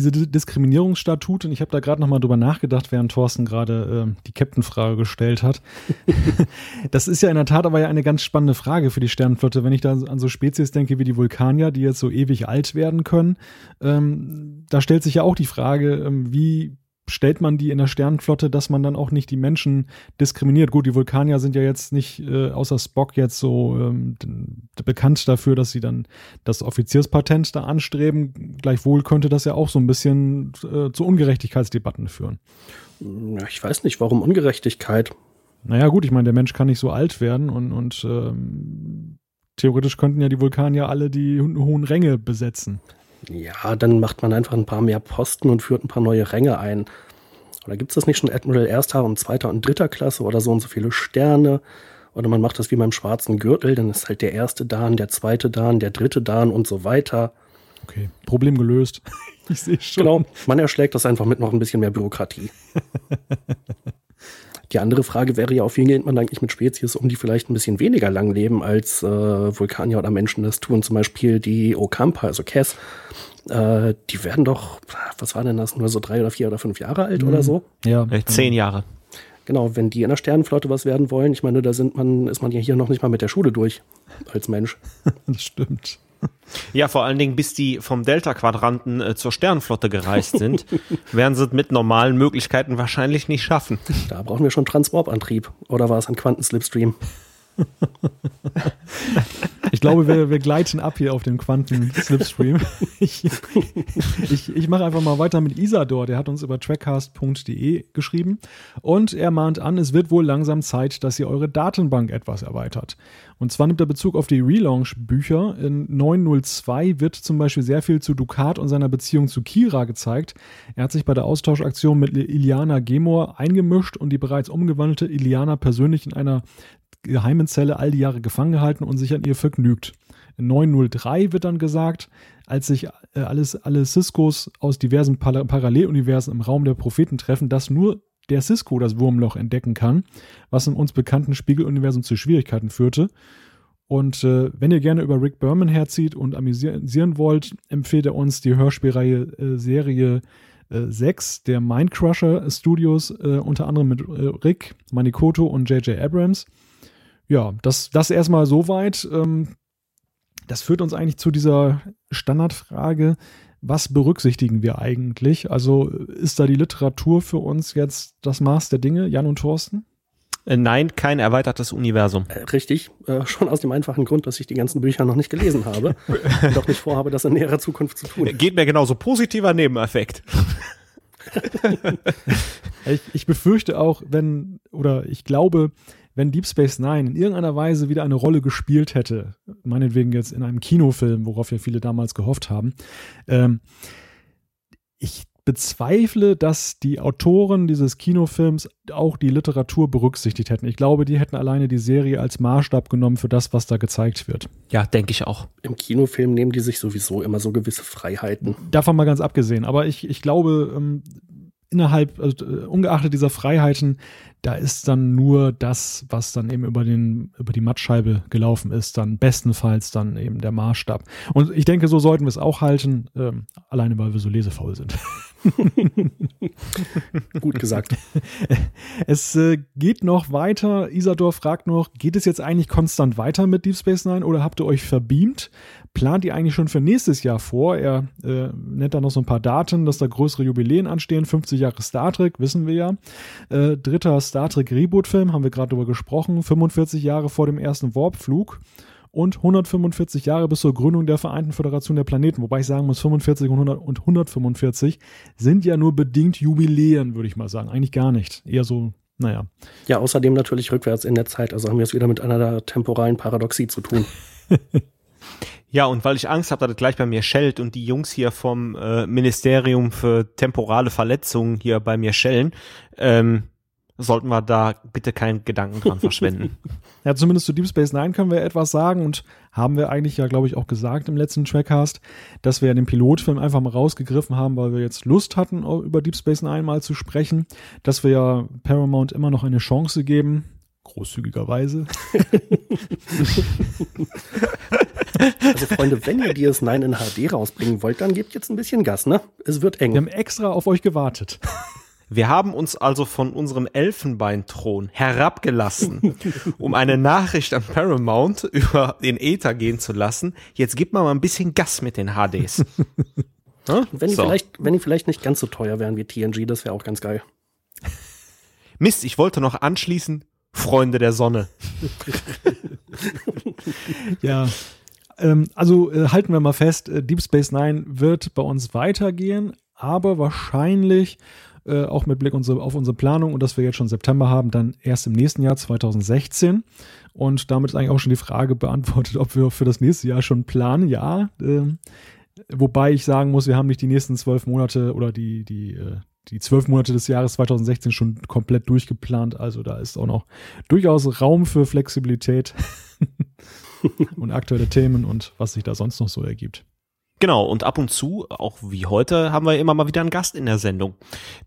diese Di- Diskriminierungsstatuten, ich habe da gerade nochmal drüber nachgedacht, während Thorsten gerade ähm, die Captain-Frage gestellt hat. [LAUGHS] das ist ja in der Tat aber ja eine ganz spannende Frage für die Sternenflotte, wenn ich da an so Spezies denke wie die Vulkanier, die jetzt so ewig alt werden können. Ähm, da stellt sich ja auch die Frage, ähm, wie stellt man die in der Sternenflotte, dass man dann auch nicht die Menschen diskriminiert. Gut, die Vulkanier sind ja jetzt nicht äh, außer Spock jetzt so ähm, bekannt dafür, dass sie dann das Offizierspatent da anstreben. Gleichwohl könnte das ja auch so ein bisschen äh, zu Ungerechtigkeitsdebatten führen. Ja, Ich weiß nicht, warum Ungerechtigkeit. Naja, gut, ich meine, der Mensch kann nicht so alt werden und, und ähm, theoretisch könnten ja die Vulkanier alle die ho- hohen Ränge besetzen. Ja, dann macht man einfach ein paar mehr Posten und führt ein paar neue Ränge ein. Oder gibt es das nicht schon Admiral erster und zweiter und dritter Klasse oder so und so viele Sterne? Oder man macht das wie beim schwarzen Gürtel, dann ist halt der erste Dan, der zweite Dan, der dritte Dan und so weiter. Okay, Problem gelöst. [LAUGHS] ich sehe schon. Genau, man erschlägt das einfach mit noch ein bisschen mehr Bürokratie. [LAUGHS] Die andere Frage wäre ja auch, wie geht man eigentlich mit Spezies um, die vielleicht ein bisschen weniger lang leben, als äh, Vulkanier oder Menschen das tun. Zum Beispiel die Okampa, also Cass. Äh, die werden doch, was war denn das, nur so drei oder vier oder fünf Jahre alt oder so? Ja, Äh, Zehn Jahre. Genau, wenn die in der Sternenflotte was werden wollen, ich meine, da sind man, ist man ja hier noch nicht mal mit der Schule durch als Mensch. [LAUGHS] das stimmt. Ja, vor allen Dingen, bis die vom Delta-Quadranten äh, zur Sternenflotte gereist sind, [LAUGHS] werden sie es mit normalen Möglichkeiten wahrscheinlich nicht schaffen. Da brauchen wir schon Transwarp-Antrieb. Oder war es ein Quantenslipstream? [LAUGHS] Ich glaube, wir, wir gleiten ab hier auf dem Quanten-Slipstream. [LAUGHS] Ich, ich, ich mache einfach mal weiter mit Isador. Der hat uns über trackcast.de geschrieben und er mahnt an, es wird wohl langsam Zeit, dass ihr eure Datenbank etwas erweitert. Und zwar nimmt er Bezug auf die Relaunch-Bücher. In 902 wird zum Beispiel sehr viel zu Ducat und seiner Beziehung zu Kira gezeigt. Er hat sich bei der Austauschaktion mit Iliana Gemor eingemischt und die bereits umgewandelte Iliana persönlich in einer geheimen Zelle all die Jahre gefangen gehalten und sich an ihr vergnügt. In 903 wird dann gesagt, als sich äh, alles, alle Ciscos aus diversen Paralleluniversen im Raum der Propheten treffen, dass nur der Cisco das Wurmloch entdecken kann, was im uns bekannten Spiegeluniversum zu Schwierigkeiten führte. Und äh, wenn ihr gerne über Rick Berman herzieht und amüsieren wollt, empfiehlt er uns die Hörspielreihe äh, Serie äh, 6 der Mindcrusher Studios, äh, unter anderem mit äh, Rick, Manikoto und J.J. Abrams. Ja, das, das erstmal soweit. Ähm, das führt uns eigentlich zu dieser Standardfrage, was berücksichtigen wir eigentlich? Also ist da die Literatur für uns jetzt das Maß der Dinge, Jan und Thorsten? Äh, nein, kein erweitertes Universum. Äh, richtig, äh, schon aus dem einfachen Grund, dass ich die ganzen Bücher noch nicht gelesen habe und auch nicht vorhabe, das in näherer Zukunft zu tun. Geht mir genauso positiver Nebeneffekt. [LAUGHS] ich, ich befürchte auch, wenn, oder ich glaube, wenn Deep Space Nine in irgendeiner Weise wieder eine Rolle gespielt hätte, meinetwegen jetzt in einem Kinofilm, worauf ja viele damals gehofft haben, ähm, ich bezweifle, dass die Autoren dieses Kinofilms auch die Literatur berücksichtigt hätten. Ich glaube, die hätten alleine die Serie als Maßstab genommen für das, was da gezeigt wird. Ja, denke ich auch. Im Kinofilm nehmen die sich sowieso immer so gewisse Freiheiten. Davon mal ganz abgesehen. Aber ich, ich glaube, ähm, innerhalb, also, äh, ungeachtet dieser Freiheiten, da ist dann nur das, was dann eben über den, über die Mattscheibe gelaufen ist, dann bestenfalls dann eben der Maßstab. Und ich denke, so sollten wir es auch halten, ähm, alleine weil wir so lesefaul sind. [LAUGHS] Gut gesagt. Es äh, geht noch weiter. Isador fragt noch, geht es jetzt eigentlich konstant weiter mit Deep Space Nine oder habt ihr euch verbeamt? Plant ihr eigentlich schon für nächstes Jahr vor? Er äh, nennt da noch so ein paar Daten, dass da größere Jubiläen anstehen. 50 Jahre Star Trek, wissen wir ja. Äh, dritter Star Trek Reboot-Film, haben wir gerade drüber gesprochen. 45 Jahre vor dem ersten Warp-Flug und 145 Jahre bis zur Gründung der Vereinten Föderation der Planeten. Wobei ich sagen muss, 45 und, 100 und 145 sind ja nur bedingt Jubiläen, würde ich mal sagen. Eigentlich gar nicht. Eher so, naja. Ja, außerdem natürlich rückwärts in der Zeit. Also haben wir es wieder mit einer temporalen Paradoxie zu tun. [LAUGHS] Ja, und weil ich Angst habe, dass das gleich bei mir schellt und die Jungs hier vom äh, Ministerium für temporale Verletzungen hier bei mir schellen, ähm, sollten wir da bitte keinen Gedanken dran [LAUGHS] verschwenden. ja, zumindest zu Deep Space Nine können wir etwas sagen und haben wir eigentlich ja, glaube ich, auch gesagt im letzten Trackcast, dass wir den Pilotfilm einfach mal rausgegriffen haben, weil wir jetzt Lust hatten, über Deep Space Nine mal zu sprechen, dass wir ja Paramount immer noch eine Chance geben, großzügigerweise. [LAUGHS] Also Freunde, wenn ihr DS9 in HD rausbringen wollt, dann gebt jetzt ein bisschen Gas, ne? Es wird eng. Wir haben extra auf euch gewartet. Wir haben uns also von unserem Elfenbeinthron herabgelassen, [LAUGHS] um eine Nachricht an Paramount über den Ether gehen zu lassen. Jetzt gibt man mal ein bisschen Gas mit den HDs. [LAUGHS] Hm? Wenn, die so. vielleicht, wenn die vielleicht nicht ganz so teuer wären wie TNG, das wäre auch ganz geil. Mist, ich wollte noch anschließen, Freunde der Sonne. ja, [LAUGHS] ähm, also äh, halten wir mal fest, äh, Deep Space Nine wird bei uns weitergehen, aber wahrscheinlich äh, auch mit Blick unsere, auf unsere Planung und dass wir jetzt schon September haben, dann erst im nächsten Jahr 2016. Und damit ist eigentlich auch schon die Frage beantwortet, ob wir für das nächste Jahr schon planen. Ja, äh, wobei ich sagen muss, wir haben nicht die nächsten zwölf Monate oder die, die, äh, die zwölf Monate des Jahres 2016 schon komplett durchgeplant. Also da ist auch noch durchaus Raum für Flexibilität [LAUGHS] [LAUGHS] und aktuelle Themen und was sich da sonst noch so ergibt. Genau, und ab und zu, auch wie heute, haben wir immer mal wieder einen Gast in der Sendung.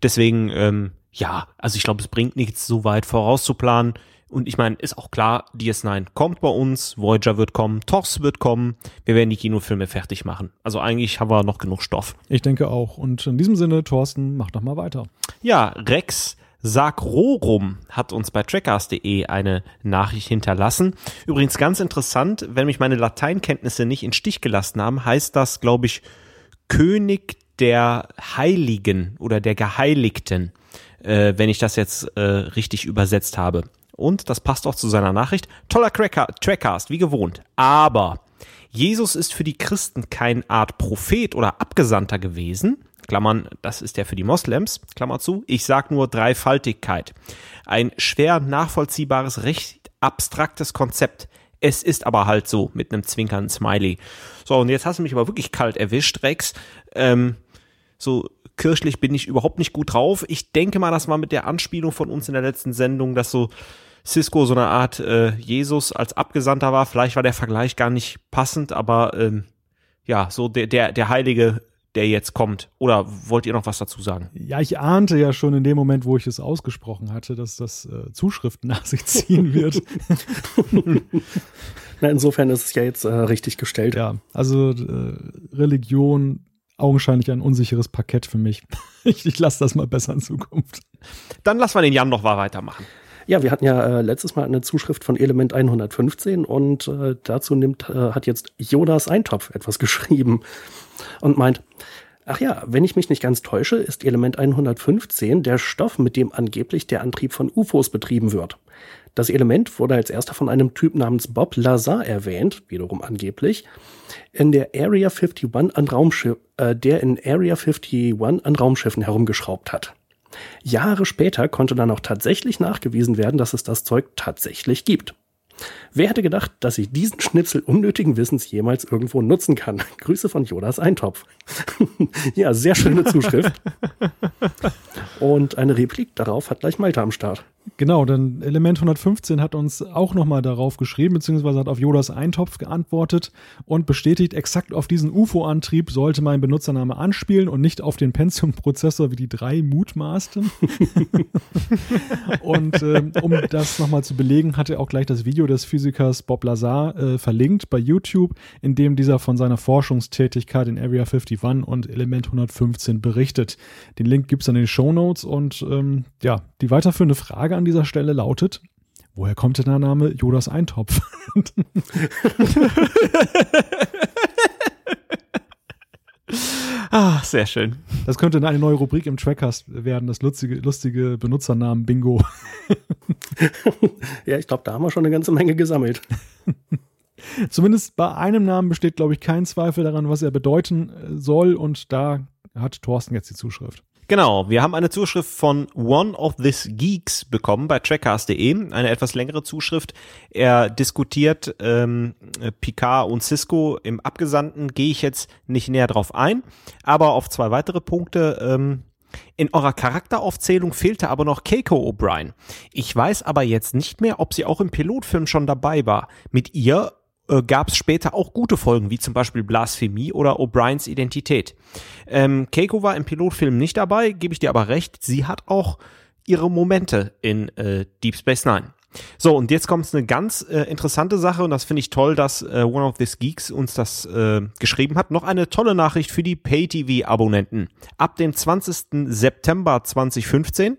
Deswegen, ähm, ja, also ich glaube, es bringt nichts, so weit vorauszuplanen. Und ich meine, ist auch klar, DS9 kommt bei uns, Voyager wird kommen, TOS wird kommen, wir werden die Kinofilme fertig machen. Also eigentlich haben wir noch genug Stoff. Ich denke auch. Und in diesem Sinne, Thorsten, mach doch mal weiter. Ja, Rex Sakrorum hat uns bei trackers.de eine Nachricht hinterlassen. Übrigens ganz interessant, wenn mich meine Lateinkenntnisse nicht in Stich gelassen haben, heißt das, glaube ich, König der Heiligen oder der Geheiligten, äh, wenn ich das jetzt äh, richtig übersetzt habe. Und das passt auch zu seiner Nachricht. Toller Cracker, Trackcast, wie gewohnt. Aber Jesus ist für die Christen kein Art Prophet oder Abgesandter gewesen. Klammern, das ist ja für die Moslems, Klammer zu. Ich sag nur Dreifaltigkeit. Ein schwer nachvollziehbares, recht abstraktes Konzept. Es ist aber halt so, mit einem zwinkernden Smiley. So, und jetzt hast du mich aber wirklich kalt erwischt, Rex. Ähm, so kirchlich bin ich überhaupt nicht gut drauf. Ich denke mal, das war mit der Anspielung von uns in der letzten Sendung, dass so Cisco so eine Art äh, Jesus als Abgesandter war. Vielleicht war der Vergleich gar nicht passend, aber ähm, ja, so der, der, der Heilige, der jetzt kommt. Oder wollt ihr noch was dazu sagen? Ja, ich ahnte ja schon in dem Moment, wo ich es ausgesprochen hatte, dass das äh, Zuschriften [LAUGHS] nach sich ziehen wird. [LAUGHS] Na, insofern ist es ja jetzt äh, richtig gestellt. Ja, also äh, Religion augenscheinlich ein unsicheres Parkett für mich. [LAUGHS] ich ich lasse das mal besser in Zukunft. Dann lassen wir den Jan noch mal weitermachen. Ja, wir hatten ja äh, letztes Mal eine Zuschrift von Element 115 und äh, dazu nimmt, äh, hat jetzt Jonas Eintopf etwas [LAUGHS] geschrieben und meint, ach ja, wenn ich mich nicht ganz täusche, ist Element 115 der Stoff, mit dem angeblich der Antrieb von UFOs betrieben wird. Das Element wurde als erster von einem Typ namens Bob Lazar erwähnt, wiederum angeblich, in der Area 51 an Raumschiff, äh, der in Area 51 an Raumschiffen herumgeschraubt hat. Jahre später konnte dann auch tatsächlich nachgewiesen werden, dass es das Zeug tatsächlich gibt. Wer hätte gedacht, dass ich diesen Schnipsel unnötigen Wissens jemals irgendwo nutzen kann? [LAUGHS] Grüße von Jonas Eintopf. [LAUGHS] ja, sehr schöne Zuschrift. [LAUGHS] Und eine Replik darauf hat gleich Malte am Start. Genau, denn Element 115 hat uns auch nochmal darauf geschrieben, beziehungsweise hat auf Jodas Eintopf geantwortet und bestätigt, exakt auf diesen UFO-Antrieb sollte mein Benutzername anspielen und nicht auf den Pentium-Prozessor, wie die drei mutmaßten. [LAUGHS] und ähm, um das nochmal zu belegen, hat er auch gleich das Video des Physikers Bob Lazar äh, verlinkt bei YouTube, in dem dieser von seiner Forschungstätigkeit in Area 51 und Element 115 berichtet. Den Link gibt es in den Show Notes und ähm, ja, die weiterführende Frage an dieser Stelle lautet, woher kommt denn der Name Jodas Eintopf? Ah, sehr schön. Das könnte eine neue Rubrik im Trackcast werden, das lustige, lustige Benutzernamen Bingo. [LAUGHS] ja, ich glaube, da haben wir schon eine ganze Menge gesammelt. Zumindest bei einem Namen besteht, glaube ich, kein Zweifel daran, was er bedeuten soll. Und da hat Thorsten jetzt die Zuschrift. Genau, wir haben eine Zuschrift von One of These Geeks bekommen bei trackcast.de, eine etwas längere Zuschrift. Er diskutiert ähm, Picard und Cisco im Abgesandten, gehe ich jetzt nicht näher drauf ein, aber auf zwei weitere Punkte. Ähm, in eurer Charakteraufzählung fehlte aber noch Keiko O'Brien. Ich weiß aber jetzt nicht mehr, ob sie auch im Pilotfilm schon dabei war. Mit ihr äh, gab es später auch gute Folgen, wie zum Beispiel Blasphemie oder O'Briens Identität. Ähm, Keiko war im Pilotfilm nicht dabei, gebe ich dir aber recht. Sie hat auch ihre Momente in äh, Deep Space Nine. So, und jetzt kommt eine ganz äh, interessante Sache und das finde ich toll, dass äh, One of These Geeks uns das äh, geschrieben hat. Noch eine tolle Nachricht für die Pay-TV-Abonnenten. Ab dem 20. September 2015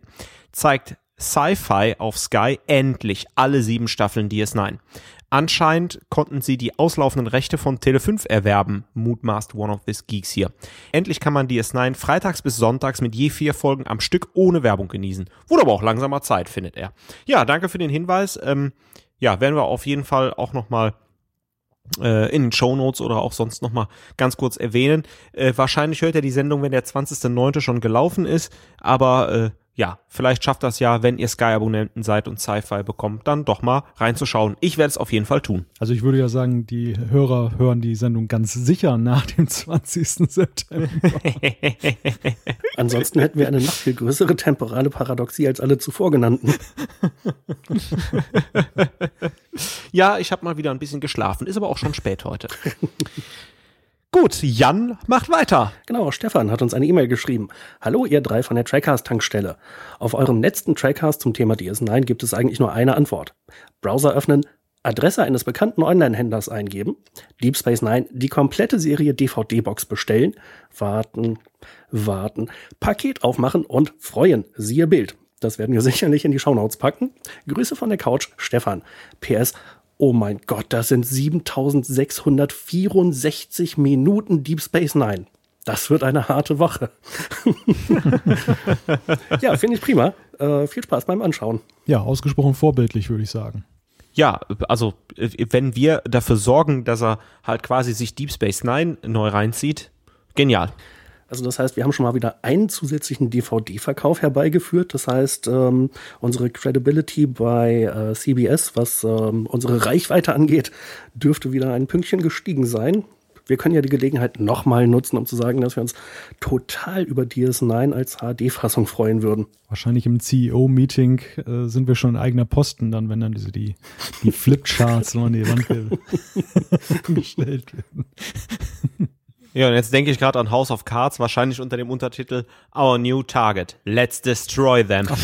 zeigt Sci-Fi auf Sky endlich alle sieben Staffeln DS9. Anscheinend konnten sie die auslaufenden Rechte von Tele5 erwerben, mutmaßt One of These Geeks hier. Endlich kann man DS9 freitags bis sonntags mit je vier Folgen am Stück ohne Werbung genießen. Wurde aber auch langsamer Zeit, findet er. Ja, danke für den Hinweis. Ähm, ja, werden wir auf jeden Fall auch nochmal äh, in den Show Notes oder auch sonst nochmal ganz kurz erwähnen. Äh, wahrscheinlich hört er die Sendung, wenn der 20.09. schon gelaufen ist, aber äh, ja, vielleicht schafft das ja, wenn ihr Sky-Abonnenten seid und Sci-Fi bekommt, dann doch mal reinzuschauen. Ich werde es auf jeden Fall tun. Also ich würde ja sagen, die Hörer hören die Sendung ganz sicher nach dem 20. September. [LAUGHS] Ansonsten hätten wir eine noch viel größere temporale Paradoxie als alle zuvor genannten. [LAUGHS] ja, ich habe mal wieder ein bisschen geschlafen, ist aber auch schon spät heute. [LAUGHS] Gut, Jan macht weiter. Genau, Stefan hat uns eine E-Mail geschrieben. Hallo, ihr drei von der Trackcast-Tankstelle. Auf eurem letzten Trackcast zum Thema DS9 gibt es eigentlich nur eine Antwort. Browser öffnen, Adresse eines bekannten Online-Händlers eingeben, Deep Space Nine die komplette Serie DVD-Box bestellen, warten, warten, Paket aufmachen und freuen. Siehe Bild. Das werden wir [LAUGHS] sicherlich in die Shownotes packen. Grüße von der Couch, Stefan. PS, Oh mein Gott, das sind 7664 Minuten Deep Space Nine. Das wird eine harte Woche. [LAUGHS] ja, finde ich prima. Äh, viel Spaß beim Anschauen. Ja, ausgesprochen vorbildlich, würde ich sagen. Ja, also äh, wenn wir dafür sorgen, dass er halt quasi sich Deep Space Nine neu reinzieht, genial. Also das heißt, wir haben schon mal wieder einen zusätzlichen DVD-Verkauf herbeigeführt. Das heißt, ähm, unsere Credibility bei äh, CBS, was ähm, unsere Reichweite angeht, dürfte wieder ein Pünktchen gestiegen sein. Wir können ja die Gelegenheit nochmal nutzen, um zu sagen, dass wir uns total über DS9 als HD-Fassung freuen würden. Wahrscheinlich im CEO-Meeting äh, sind wir schon in eigener Posten dann, wenn dann diese die, die Flipcharts an die Wand [LAUGHS] gestellt werden. Ja, und jetzt denke ich gerade an House of Cards, wahrscheinlich unter dem Untertitel Our New Target. Let's destroy them. [LAUGHS]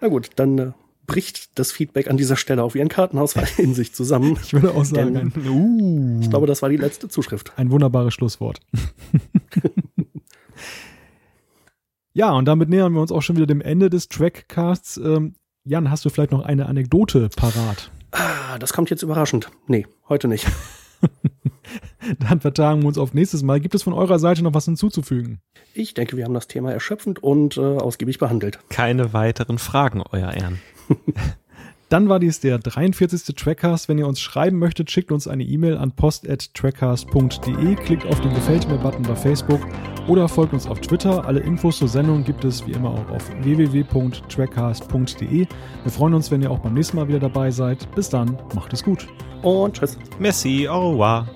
Na gut, dann äh, bricht das Feedback an dieser Stelle auf wie ein Kartenhaus [LAUGHS] in sich zusammen. Ich würde auch sagen, Denn, ein, uh, ich glaube, das war die letzte Zuschrift. ein wunderbares Schlusswort. [LAUGHS] ja, und damit nähern wir uns auch schon wieder dem Ende des Trackcasts. Ähm, Jan, hast du vielleicht noch eine Anekdote parat? Ah, das kommt jetzt überraschend. Nee, heute nicht. [LAUGHS] Dann vertagen wir uns auf nächstes Mal. Gibt es von eurer Seite noch was hinzuzufügen? Ich denke, wir haben das Thema erschöpfend und äh, ausgiebig behandelt. Keine weiteren Fragen, euer Ehren. [LAUGHS] Dann war dies der 43. Trackcast. Wenn ihr uns schreiben möchtet, schickt uns eine E-Mail an post.trackcast.de, klickt auf den Gefällt mir-Button bei Facebook oder folgt uns auf Twitter. Alle Infos zur Sendung gibt es wie immer auch auf www.trackcast.de. Wir freuen uns, wenn ihr auch beim nächsten Mal wieder dabei seid. Bis dann, macht es gut. Und tschüss. Merci, au revoir.